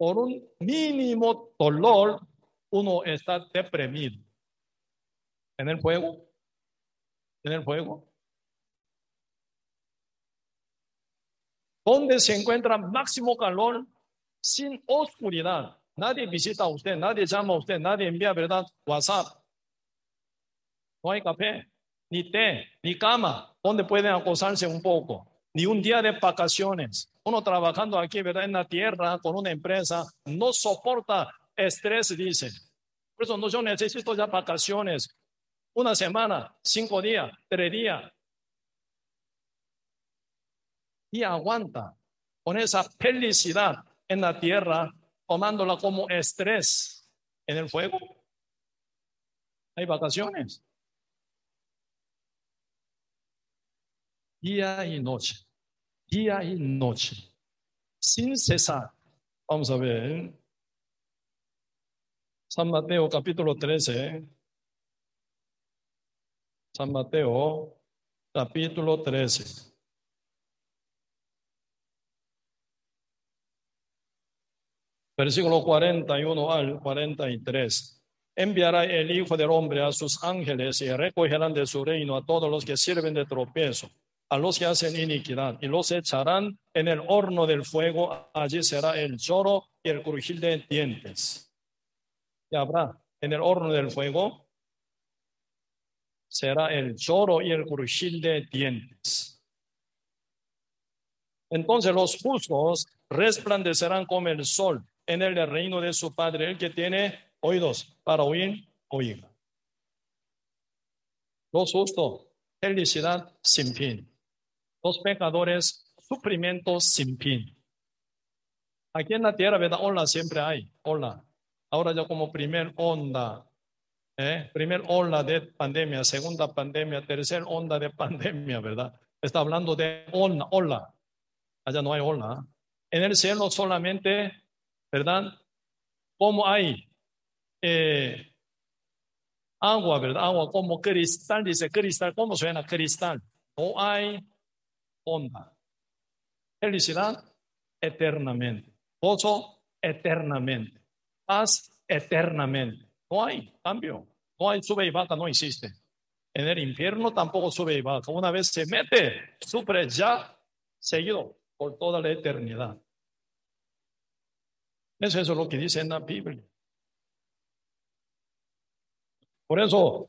Por un mínimo dolor, uno está deprimido. ¿En el fuego? ¿En el fuego? donde se encuentra máximo calor sin oscuridad. Nadie visita a usted, nadie llama a usted, nadie envía, ¿verdad? WhatsApp. No hay café, ni té, ni cama, donde pueden acosarse un poco, ni un día de vacaciones. Uno trabajando aquí, ¿verdad? En la tierra con una empresa, no soporta estrés, dice. Por eso no, yo necesito ya vacaciones. Una semana, cinco días, tres días, y aguanta con esa felicidad en la tierra, tomándola como estrés en el fuego. Hay vacaciones. Día y noche. Día y noche. Sin cesar. Vamos a ver. San Mateo capítulo 13. San Mateo capítulo 13. Versículo 41 al 43. Enviará el Hijo del Hombre a sus ángeles y recogerán de su reino a todos los que sirven de tropiezo, a los que hacen iniquidad, y los echarán en el horno del fuego. Allí será el lloro y el crujir de dientes. Y habrá en el horno del fuego será el lloro y el crujir de dientes. Entonces los justos resplandecerán como el sol en el reino de su Padre. El que tiene oídos para oír, oiga. Los justos, felicidad sin fin. Los pecadores, sufrimiento sin fin. Aquí en la tierra, ¿verdad? Hola siempre hay. Hola. Ahora ya como primer onda. ¿eh? Primer ola de pandemia, segunda pandemia, tercera onda de pandemia, ¿verdad? Está hablando de ola, ola. Allá no hay ola. En el cielo solamente ¿verdad? Como hay eh, agua, ¿verdad? Agua como cristal, dice cristal, ¿cómo suena cristal? No hay onda. Felicidad eternamente. Gozo eternamente. Paz eternamente. No hay cambio. No hay sube y baja, no existe. En el infierno tampoco sube y baja. Una vez se mete, sufre ya seguido por toda la eternidad. Es eso lo que dice en la Biblia. Por eso,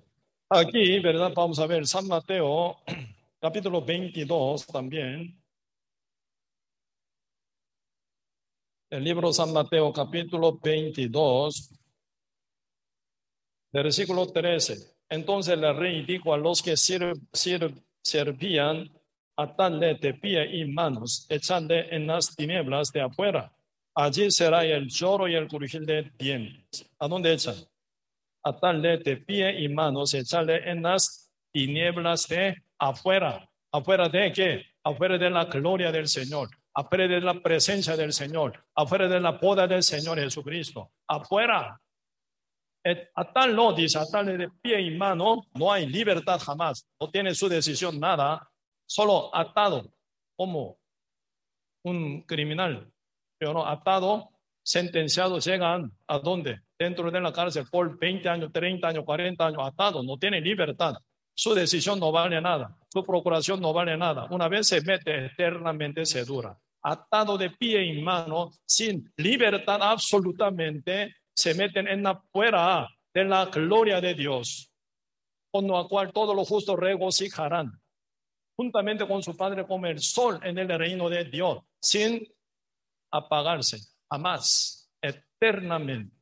aquí, ¿verdad? Vamos a ver San Mateo, capítulo 22 también. El libro San Mateo, capítulo 22, versículo 13. Entonces el rey dijo a los que servían, atadle de pie y manos, echadle en las tinieblas de afuera Allí será el lloro y el crujir de dientes. ¿A dónde echan? Atarle de pie y manos, echarle en las tinieblas de afuera. ¿Afuera de qué? Afuera de la gloria del Señor, afuera de la presencia del Señor, afuera de la poda del Señor Jesucristo. Afuera. Atarlo, dice, atarle de pie y mano, no hay libertad jamás. No tiene su decisión nada, solo atado como un criminal pero atado, sentenciado, llegan a dónde? Dentro de la cárcel por 20 años, 30 años, 40 años, atado, no tiene libertad. Su decisión no vale nada, su procuración no vale nada. Una vez se mete, eternamente se dura. Atado de pie y mano, sin libertad absolutamente, se meten en la fuera de la gloria de Dios, con la cual todos los justos regocijarán, juntamente con su Padre como el sol en el reino de Dios, sin apagarse, a más, eternamente.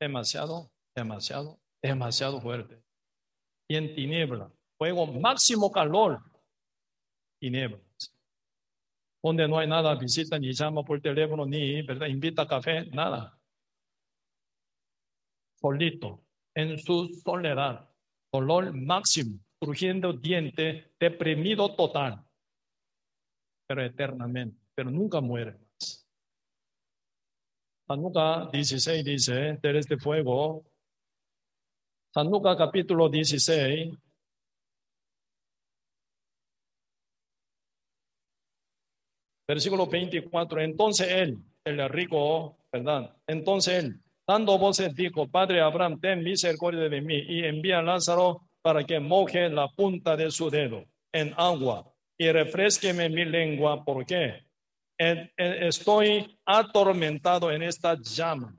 Demasiado, demasiado, demasiado fuerte. Y en tiniebla, fuego máximo calor, tinieblas. Donde no hay nada, visita ni llama por teléfono, ni ¿verdad? invita a café, nada. Solito, en su soledad, dolor máximo, crujiendo diente, deprimido total, pero eternamente, pero nunca muere. San Lucas 16 dice, de este fuego. San Lucas capítulo 16. Versículo 24. Entonces él, el rico, ¿verdad? Entonces él, dando voces, dijo, Padre Abraham, ten misericordia de mí y envía a Lázaro para que moje la punta de su dedo en agua y refresqueme mi lengua. ¿Por qué? estoy atormentado en esta llama.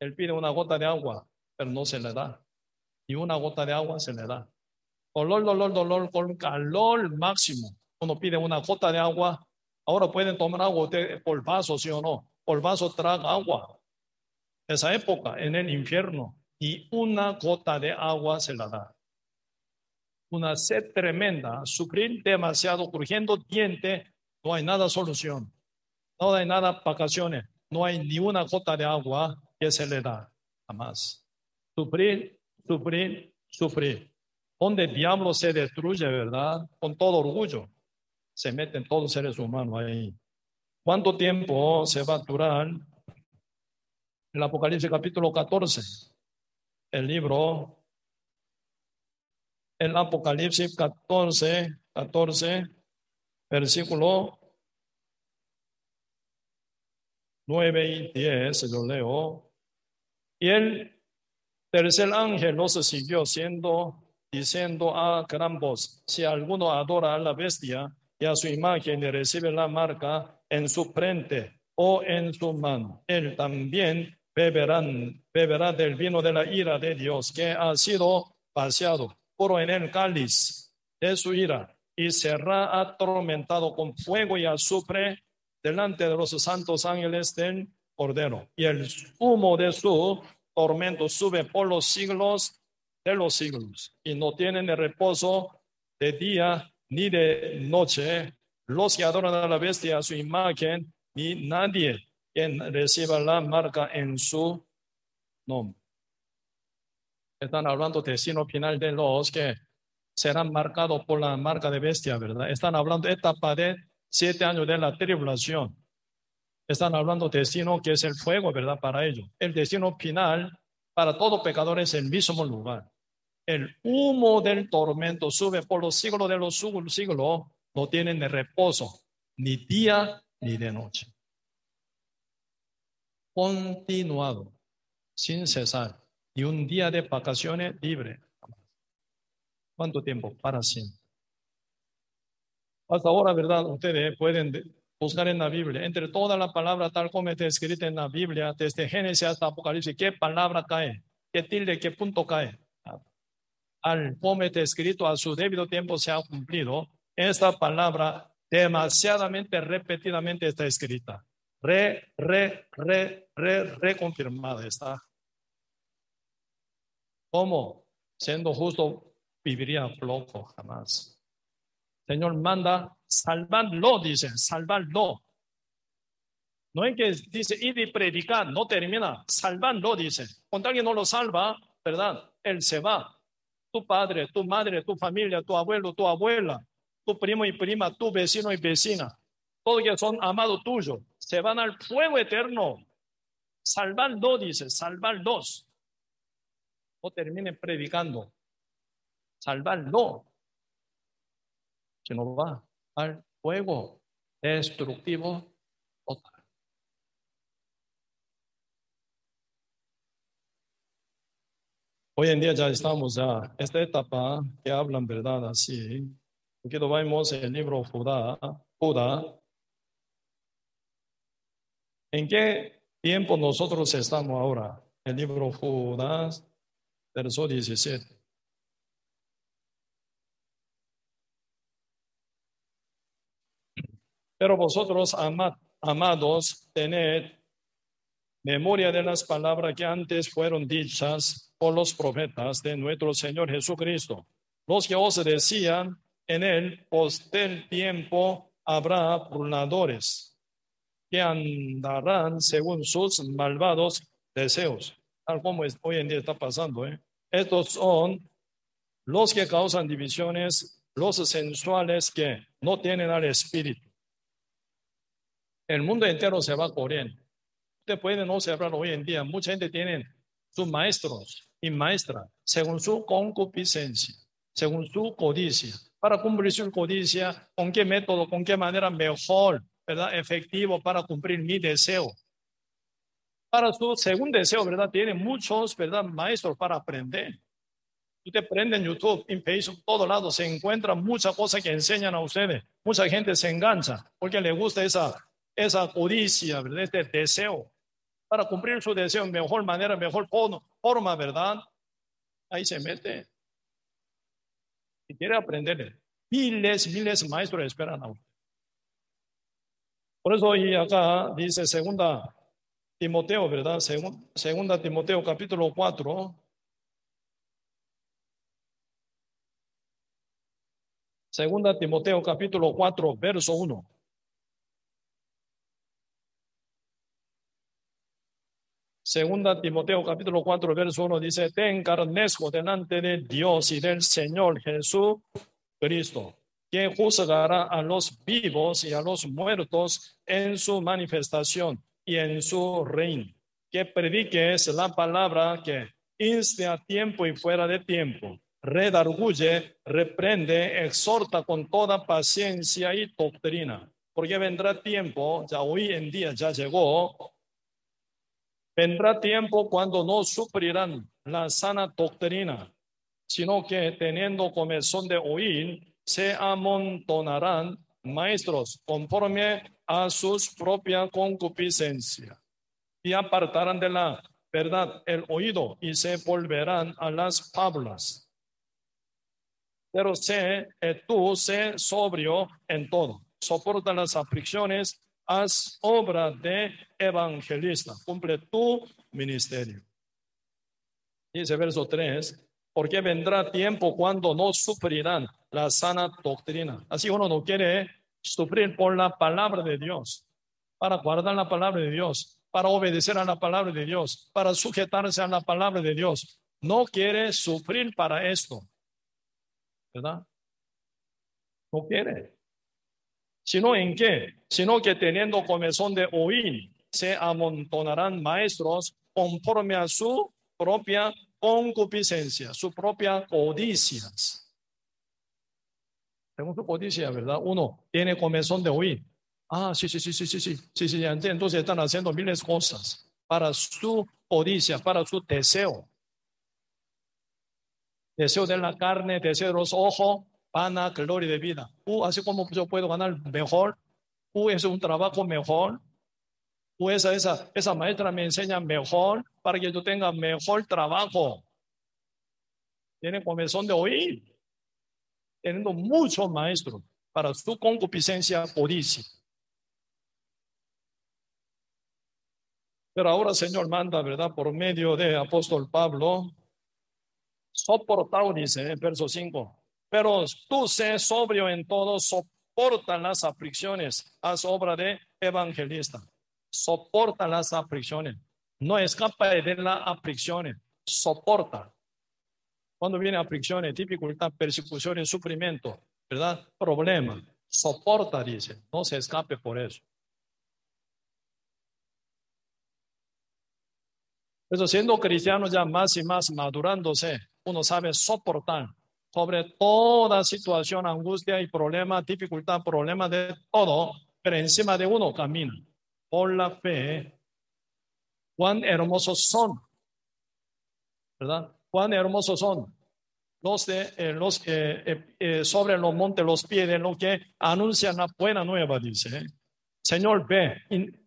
Él pide una gota de agua, pero no se le da. Y una gota de agua se le da. Dolor, dolor, dolor, con calor máximo. Uno pide una gota de agua. Ahora pueden tomar agua por vaso, sí o no. Por vaso traga agua. Esa época en el infierno. Y una gota de agua se la da. Una sed tremenda, sufrir demasiado, crujiendo diente, no hay nada solución. No hay nada vacaciones. No hay ni una gota de agua. ¿qué se le da? Jamás. Sufrir, sufrir, sufrir. Donde el diablo se destruye, ¿verdad? Con todo orgullo. Se meten todos seres humanos ahí. ¿Cuánto tiempo se va a durar? El Apocalipsis capítulo 14. El libro. El Apocalipsis 14, 14, versículo 9 y 10, lo leo. Y el tercer ángel los siguió siendo, diciendo a gran voz, si alguno adora a la bestia y a su imagen y recibe la marca en su frente o en su mano, él también beberán, beberá del vino de la ira de Dios que ha sido vaciado puro en el cáliz de su ira y será atormentado con fuego y azufre delante de los santos ángeles del Cordero. Y el humo de su tormento sube por los siglos de los siglos y no tienen el reposo de día ni de noche los que adoran a la bestia a su imagen ni nadie quien reciba la marca en su nombre. Están hablando de sino final de los que serán marcados por la marca de bestia, ¿verdad? Están hablando de etapa de siete años de la tribulación. Están hablando de destino que es el fuego, ¿verdad? Para ellos. El destino final para todo pecador es el mismo lugar. El humo del tormento sube por los siglos de los siglos, no tienen de reposo, ni día ni de noche. Continuado, sin cesar, y un día de vacaciones libre. ¿Cuánto tiempo? Para siempre. Hasta ahora, ¿verdad? Ustedes pueden buscar en la Biblia, entre toda la palabra tal como está escrita en la Biblia, desde Génesis hasta Apocalipsis, ¿qué palabra cae? ¿Qué tilde, qué punto cae? Al como escrito, a su debido tiempo se ha cumplido. Esta palabra demasiadamente repetidamente está escrita. Re, re, re, re, reconfirmada está. ¿Cómo? Siendo justo, viviría flojo jamás. Señor manda salvarlo, dice, salvarlo. No es que dice ir y predicar, no termina, salvarlo, dice. Cuando alguien no lo salva, ¿verdad? Él se va. Tu padre, tu madre, tu familia, tu abuelo, tu abuela, tu primo y prima, tu vecino y vecina, todos que son amados tuyos, se van al fuego eterno. Salvarlo, dice, salvarlos. No termine predicando. Salvarlo se nos va al fuego destructivo. Hoy en día ya estamos a esta etapa que hablan verdad así. Aquí vemos el libro Judá, Judá. ¿En qué tiempo nosotros estamos ahora? El libro Judá, verso 17. Pero vosotros, amados, tened memoria de las palabras que antes fueron dichas por los profetas de nuestro Señor Jesucristo, los que os decían, en el postel tiempo habrá burladores que andarán según sus malvados deseos, tal como hoy en día está pasando. ¿eh? Estos son los que causan divisiones, los sensuales que no tienen al Espíritu el mundo entero se va corriendo. Usted puede no hablar hoy en día. Mucha gente tiene sus maestros y maestras según su concupiscencia, según su codicia. Para cumplir su codicia, ¿con qué método, con qué manera mejor, verdad, efectivo para cumplir mi deseo? Para su segundo deseo, ¿verdad? Tiene muchos, ¿verdad? Maestros para aprender. Usted prende en YouTube, en Facebook, todo lado, se encuentra muchas cosas que enseñan a ustedes. Mucha gente se engancha porque le gusta esa esa codicia, ¿verdad? Este deseo para cumplir su deseo mejor manera, mejor forma, ¿verdad? Ahí se mete. Y quiere aprender. Miles, miles maestros esperan a usted. Por eso hoy acá dice segunda Timoteo, ¿verdad? Segunda Timoteo capítulo 4. Segunda Timoteo capítulo 4, verso 1. Segunda Timoteo capítulo 4 verso 1 dice, ten carnesco delante de Dios y del Señor Jesús Cristo, que juzgará a los vivos y a los muertos en su manifestación y en su reino. Que prediques la palabra que inste a tiempo y fuera de tiempo, redarguye, reprende, exhorta con toda paciencia y doctrina, porque vendrá tiempo, ya hoy en día ya llegó, vendrá tiempo cuando no sufrirán la sana doctrina, sino que teniendo comezón de oír, se amontonarán maestros conforme a sus propia concupiscencia y apartarán de la verdad el oído y se volverán a las fábulas. Pero sé, eh, tú sé sobrio en todo, soporta las aflicciones, haz obra de evangelista, cumple tu ministerio. Dice verso 3, porque vendrá tiempo cuando no sufrirán la sana doctrina. Así uno no quiere sufrir por la palabra de Dios, para guardar la palabra de Dios, para obedecer a la palabra de Dios, para sujetarse a la palabra de Dios. No quiere sufrir para esto. ¿Verdad? No quiere. Sino en qué? Sino que teniendo comezón de oír, se amontonarán maestros conforme a su propia concupiscencia, su propia codicias. Según su codicia, ¿verdad? Uno tiene comezón de oír. Ah, sí, sí, sí, sí, sí, sí, sí, sí, entonces están haciendo miles de cosas para su codicia, para su deseo. Deseo de la carne, deseo de los ojos, pana, gloria de vida. Uh, así como yo puedo ganar mejor, uh, es un trabajo mejor, uh, esa, esa, esa maestra me enseña mejor para que yo tenga mejor trabajo. Tiene comezón de oír teniendo muchos maestros para su concupiscencia codicia. Pero ahora Señor manda, ¿verdad? Por medio de apóstol Pablo, soportado, dice en verso 5. Pero tú sé sobrio en todo, soporta las aflicciones, haz obra de evangelista. Soporta las aflicciones. No escapa de las aflicciones, soporta. Cuando viene aflicciones, dificultad, persecuciones, sufrimiento, ¿verdad? Problema, soporta, dice, no se escape por eso. Pero siendo cristiano ya más y más madurándose, uno sabe soportar sobre toda situación, angustia y problema, dificultad, problema de todo, pero encima de uno camina por la fe. Cuán hermosos son, ¿verdad? Cuán hermosos son los, de, eh, los eh, eh, sobre los montes, los pies de los que anuncian la buena nueva, dice. Señor, ve,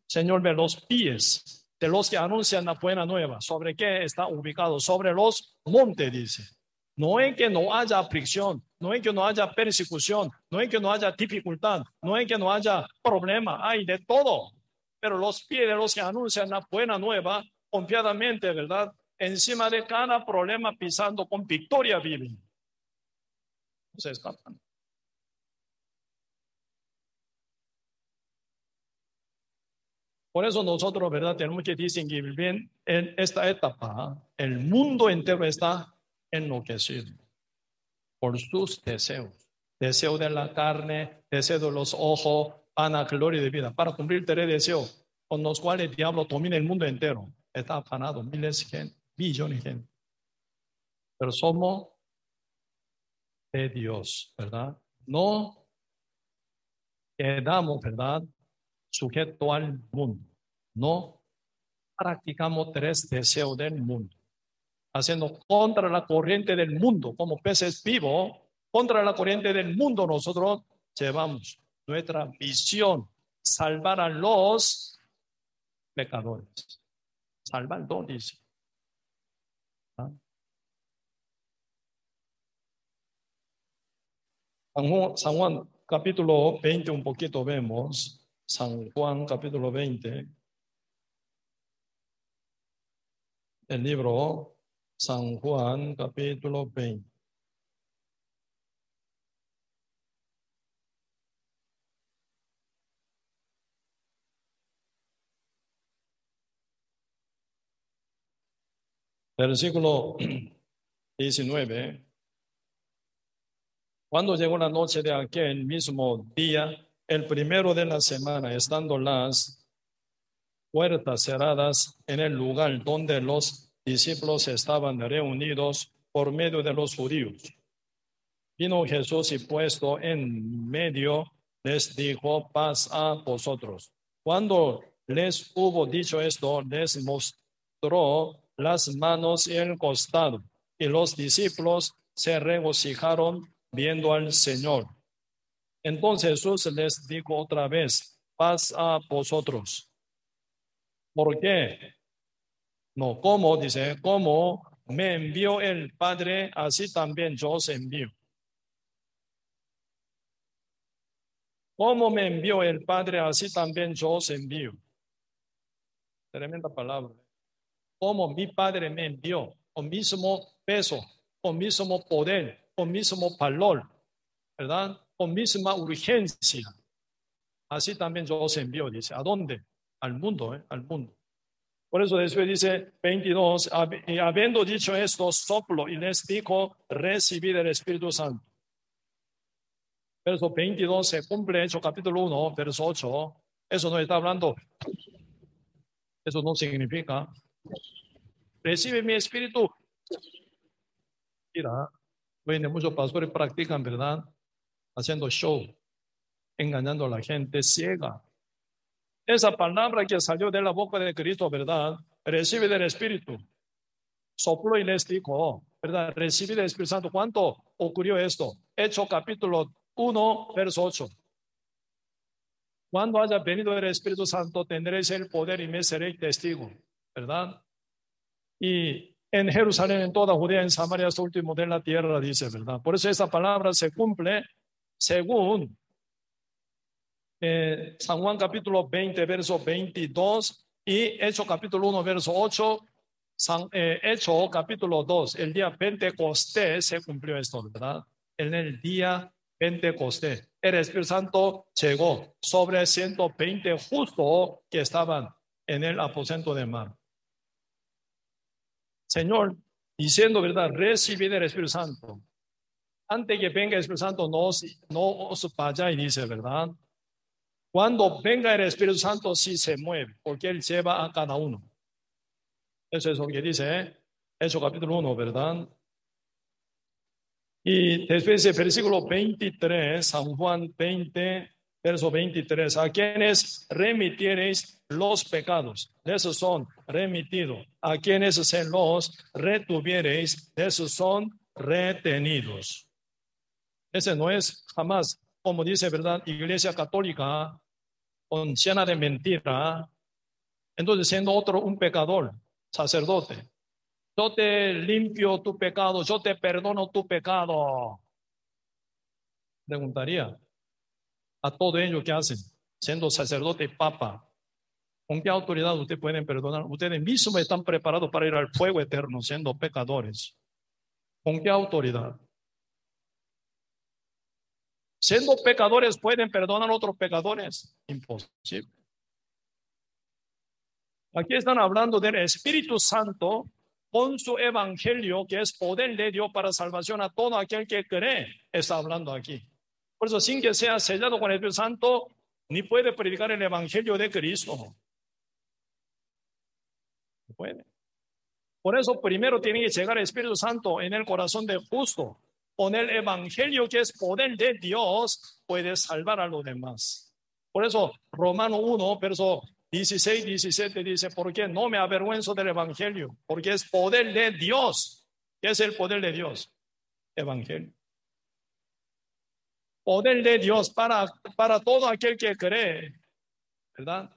Señor, ve los pies de los que anuncian la buena nueva. ¿Sobre qué está ubicado? Sobre los montes, dice. No es que no haya aflicción, no es que no haya persecución, no es que no haya dificultad, no es que no haya problema, hay de todo. Pero los pies de los que anuncian la buena nueva, confiadamente, ¿verdad? Encima de cada problema pisando con victoria viven. No se escapan. Por eso nosotros, ¿verdad? Tenemos que distinguir bien en esta etapa. El mundo entero está enloquecido por sus deseos. Deseo de la carne, deseo de los ojos, pana, gloria de vida. Para cumplir tres deseos con los cuales el diablo domina el mundo entero. Está afanado miles de gente, billones de gente. Pero somos de Dios, ¿verdad? No quedamos, ¿verdad? Sujeto al mundo. No practicamos tres deseos del mundo, haciendo contra la corriente del mundo, como peces vivos, contra la corriente del mundo nosotros llevamos nuestra visión, salvar a los pecadores. Salvar dice. ¿Ah? San Juan, San Juan capítulo 20, un poquito vemos. San Juan capítulo 20. el libro San Juan capítulo 20. Versículo 19. Cuando llegó la noche de aquel mismo día, el primero de la semana, estando las puertas cerradas en el lugar donde los discípulos estaban reunidos por medio de los judíos. Vino Jesús y puesto en medio les dijo, paz a vosotros. Cuando les hubo dicho esto, les mostró las manos y el costado, y los discípulos se regocijaron viendo al Señor. Entonces Jesús les dijo otra vez, paz a vosotros. ¿Por qué? No, ¿cómo? Dice, ¿cómo me envió el Padre, así también yo os envío. ¿Cómo me envió el Padre, así también yo os envío. Tremenda palabra. Como mi Padre me envió, con mismo peso, con mismo poder, con mismo valor, ¿verdad? Con misma urgencia. Así también yo os envío, dice. ¿A dónde? al mundo, ¿eh? al mundo. Por eso después dice 22, y habiendo dicho esto, soplo y les dijo, recibid el Espíritu Santo. Verso 22 se cumple hecho capítulo 1, verso 8. Eso no está hablando. Eso no significa. Recibe mi espíritu. Mira, hoy muchos pastores practican, ¿verdad? Haciendo show, engañando a la gente ciega. Esa palabra que salió de la boca de Cristo, ¿verdad? Recibe del Espíritu. Sopló y les dijo, ¿verdad? Recibe del Espíritu Santo. ¿Cuánto ocurrió esto? Hecho capítulo 1, verso 8. Cuando haya venido el Espíritu Santo, tendréis el poder y me seréis testigo, ¿verdad? Y en Jerusalén, en toda Judea, en Samaria, hasta último de la tierra, dice, ¿verdad? Por eso esta palabra se cumple según eh, San Juan capítulo 20, verso 22 y Hecho capítulo 1, verso 8, San, eh, Hecho capítulo 2, el día Pentecostés se cumplió esto, ¿verdad? En el día Pentecostés, el Espíritu Santo llegó sobre 120 justos que estaban en el aposento de mar. Señor, diciendo verdad, recibid el Espíritu Santo. Antes que venga el Espíritu Santo, no, no os y dice, ¿verdad? Cuando venga el Espíritu Santo, sí se mueve, porque Él lleva a cada uno. Eso es lo que dice, ¿eh? Eso capítulo 1, ¿verdad? Y después el versículo 23, San Juan 20, verso 23, a quienes remitiereis los pecados, de esos son remitidos. A quienes se los retuviereis, de esos son retenidos. Ese no es jamás, como dice, ¿verdad? Iglesia católica, llena de mentira, entonces siendo otro un pecador, sacerdote. Yo te limpio tu pecado, yo te perdono tu pecado. Preguntaría a todo ello que hacen, siendo sacerdote y papa, ¿con qué autoridad ustedes pueden perdonar? Ustedes mismos están preparados para ir al fuego eterno siendo pecadores. ¿Con qué autoridad? Siendo pecadores, ¿pueden perdonar a otros pecadores? Imposible. Aquí están hablando del Espíritu Santo con su evangelio, que es poder de Dios para salvación a todo aquel que cree. Está hablando aquí. Por eso, sin que sea sellado con el Espíritu Santo, ni puede predicar el evangelio de Cristo. Puede. Por eso, primero tiene que llegar el Espíritu Santo en el corazón del justo con el Evangelio que es poder de Dios, puede salvar a los demás. Por eso, Romano 1, verso 16, 17 dice, porque no me avergüenzo del Evangelio, porque es poder de Dios. ¿Qué es el poder de Dios? Evangelio. Poder de Dios para, para todo aquel que cree, ¿verdad?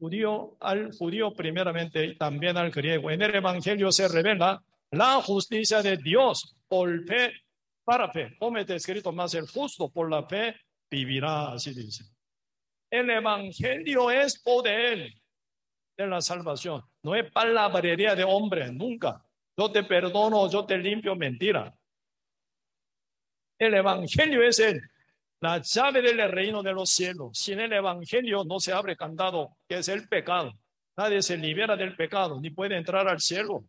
Judío al judío primeramente y también al griego. En el Evangelio se revela la justicia de Dios por fe, para fe. Como está escrito más, el justo por la fe vivirá, así dice. El Evangelio es poder de la salvación. No es palabrería de hombre, nunca. Yo te perdono, yo te limpio, mentira. El Evangelio es el, la llave del reino de los cielos. Sin el Evangelio no se abre candado, que es el pecado. Nadie se libera del pecado, ni puede entrar al cielo.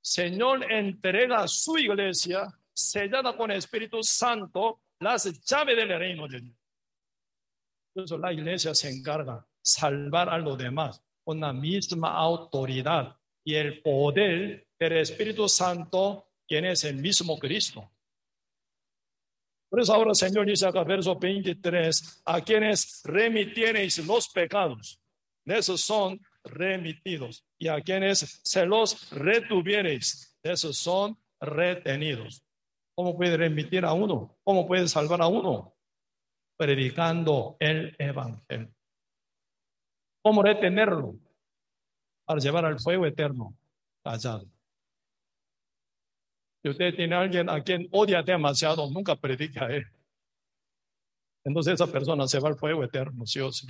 Señor entrega a su iglesia sellada con Espíritu Santo las llaves del reino de Dios. Eso la iglesia se encarga salvar a los demás con la misma autoridad y el poder del Espíritu Santo, quien es el mismo Cristo. Por eso ahora Señor dice acá, verso 23, a quienes remitiereis los pecados, esos son remitidos. Y a quienes se los retuviereis, esos son retenidos. ¿Cómo puede remitir a uno? ¿Cómo puede salvar a uno? Predicando el Evangelio. ¿Cómo retenerlo? Para llevar al fuego eterno, callado. Si usted tiene a alguien a quien odia demasiado, nunca predica a él. Entonces esa persona se va al fuego eterno, sí o sí.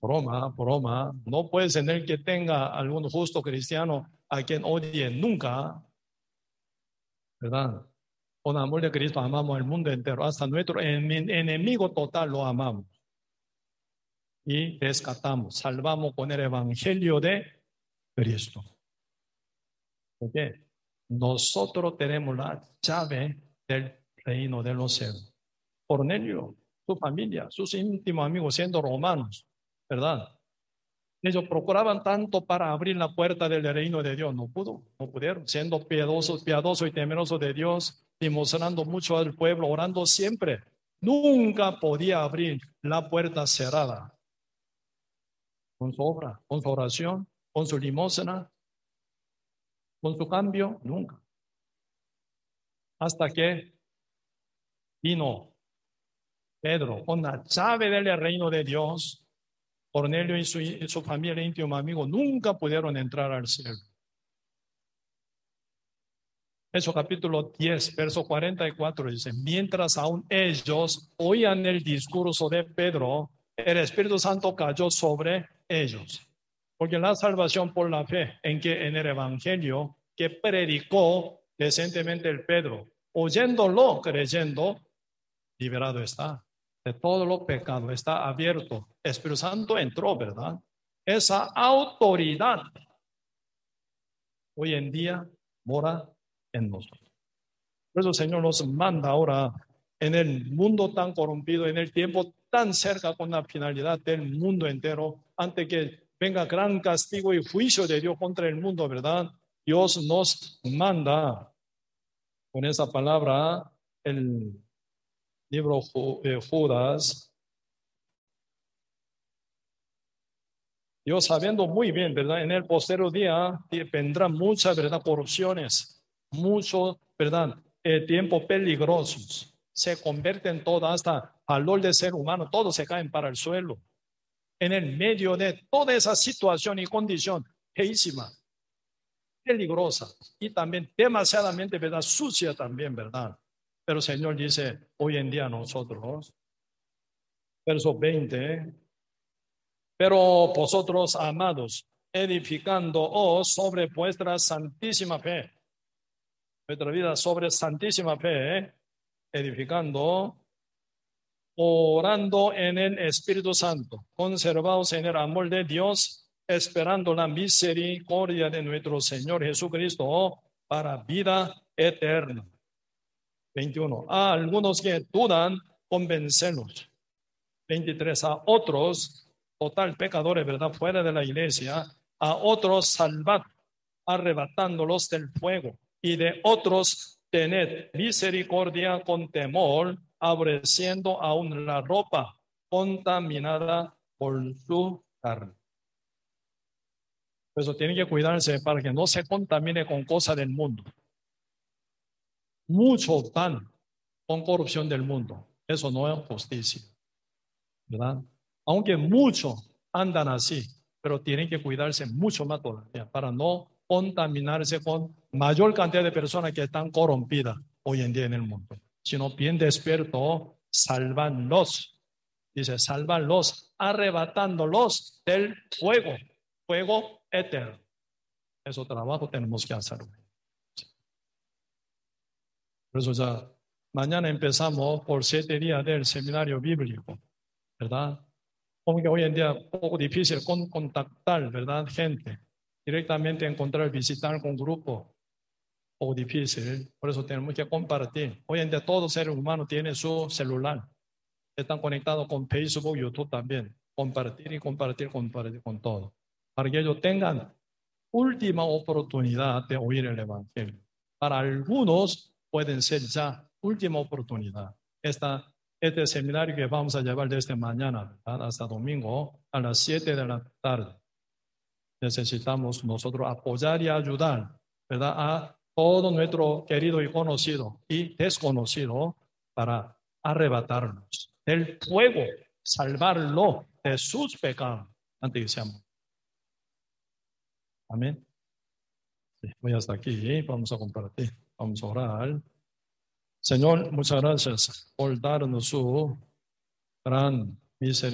Broma, broma. No puede tener que tenga algún justo cristiano a quien odie nunca. ¿Verdad? Con amor de Cristo amamos al mundo entero. Hasta nuestro enemigo total lo amamos. Y rescatamos, salvamos con el evangelio de Cristo. Porque nosotros tenemos la llave del reino de los cielos. Cornelio, su familia, sus íntimos amigos, siendo romanos, ¿verdad? Ellos procuraban tanto para abrir la puerta del reino de Dios, no pudo, no pudieron, siendo piadosos, piadosos y temerosos de Dios, demostrando mucho al pueblo, orando siempre. Nunca podía abrir la puerta cerrada. Con su obra, con su oración, con su limosna, con su cambio, nunca. Hasta que vino Pedro con la llave del reino de Dios Cornelio y su, familia íntimo amigo nunca pudieron entrar al cielo. Eso capítulo 10, verso 44 dice, mientras aún ellos oían el discurso de Pedro, el Espíritu Santo cayó sobre ellos. Porque la salvación por la fe en que en el Evangelio que predicó decentemente el Pedro, oyéndolo, creyendo, liberado está de todos los pecados, está abierto. Espíritu Santo entró, ¿verdad? Esa autoridad hoy en día mora en nosotros. Por eso el Señor nos manda ahora en el mundo tan corrompido, en el tiempo tan cerca con la finalidad del mundo entero, antes que venga gran castigo y juicio de Dios contra el mundo, ¿verdad? Dios nos manda con esa palabra el libro eh, Judas, Dios sabiendo muy bien, ¿verdad? En el postero día vendrán muchas, ¿verdad? Corrupciones, muchos, ¿verdad? Eh, tiempos peligrosos. Se convierten todas hasta valor de ser humano, todos se caen para el suelo. En el medio de toda esa situación y condición feísima, peligrosa y también demasiadamente, ¿verdad? Sucia también, ¿verdad? Pero el Señor dice, hoy en día nosotros, verso 20, pero vosotros, amados, edificando sobre vuestra santísima fe, vuestra vida sobre santísima fe, edificando, orando en el Espíritu Santo, conservados en el amor de Dios, esperando la misericordia de nuestro Señor Jesucristo para vida eterna. 21. A algunos que dudan, convencerlos. 23. A otros, total pecadores, ¿verdad? Fuera de la iglesia. A otros, salvad, arrebatándolos del fuego. Y de otros, tened misericordia con temor, aborreciendo aún la ropa contaminada por su carne. Eso tiene que cuidarse para que no se contamine con cosas del mundo. Muchos dan con corrupción del mundo. Eso no es justicia. ¿Verdad? Aunque muchos andan así, pero tienen que cuidarse mucho más todavía para no contaminarse con mayor cantidad de personas que están corrompidas hoy en día en el mundo. Sino bien despierto, salvanlos. Dice, salvanlos, arrebatándolos del fuego, fuego eterno. Eso trabajo tenemos que hacer. Por eso ya mañana empezamos por siete días del seminario bíblico, ¿verdad? Como que hoy en día es poco difícil con, contactar, ¿verdad? Gente. directamente encontrar, visitar con grupo o difícil. Por eso tenemos que compartir. Hoy en día todo ser humano tiene su celular. Están conectados con Facebook, YouTube también. Compartir y compartir, compartir con todo. Para que ellos tengan última oportunidad de oír el Evangelio. Para algunos pueden ser ya última oportunidad. Esta, este seminario que vamos a llevar desde mañana hasta domingo a las 7 de la tarde. Necesitamos nosotros apoyar y ayudar ¿verdad? a todo nuestro querido y conocido y desconocido para arrebatarnos del fuego, salvarlo de sus pecados antes que seamos. Amén. voy hasta aquí, vamos a compartir, orar. Señor, muchas gracias por darnos su gran misericordia.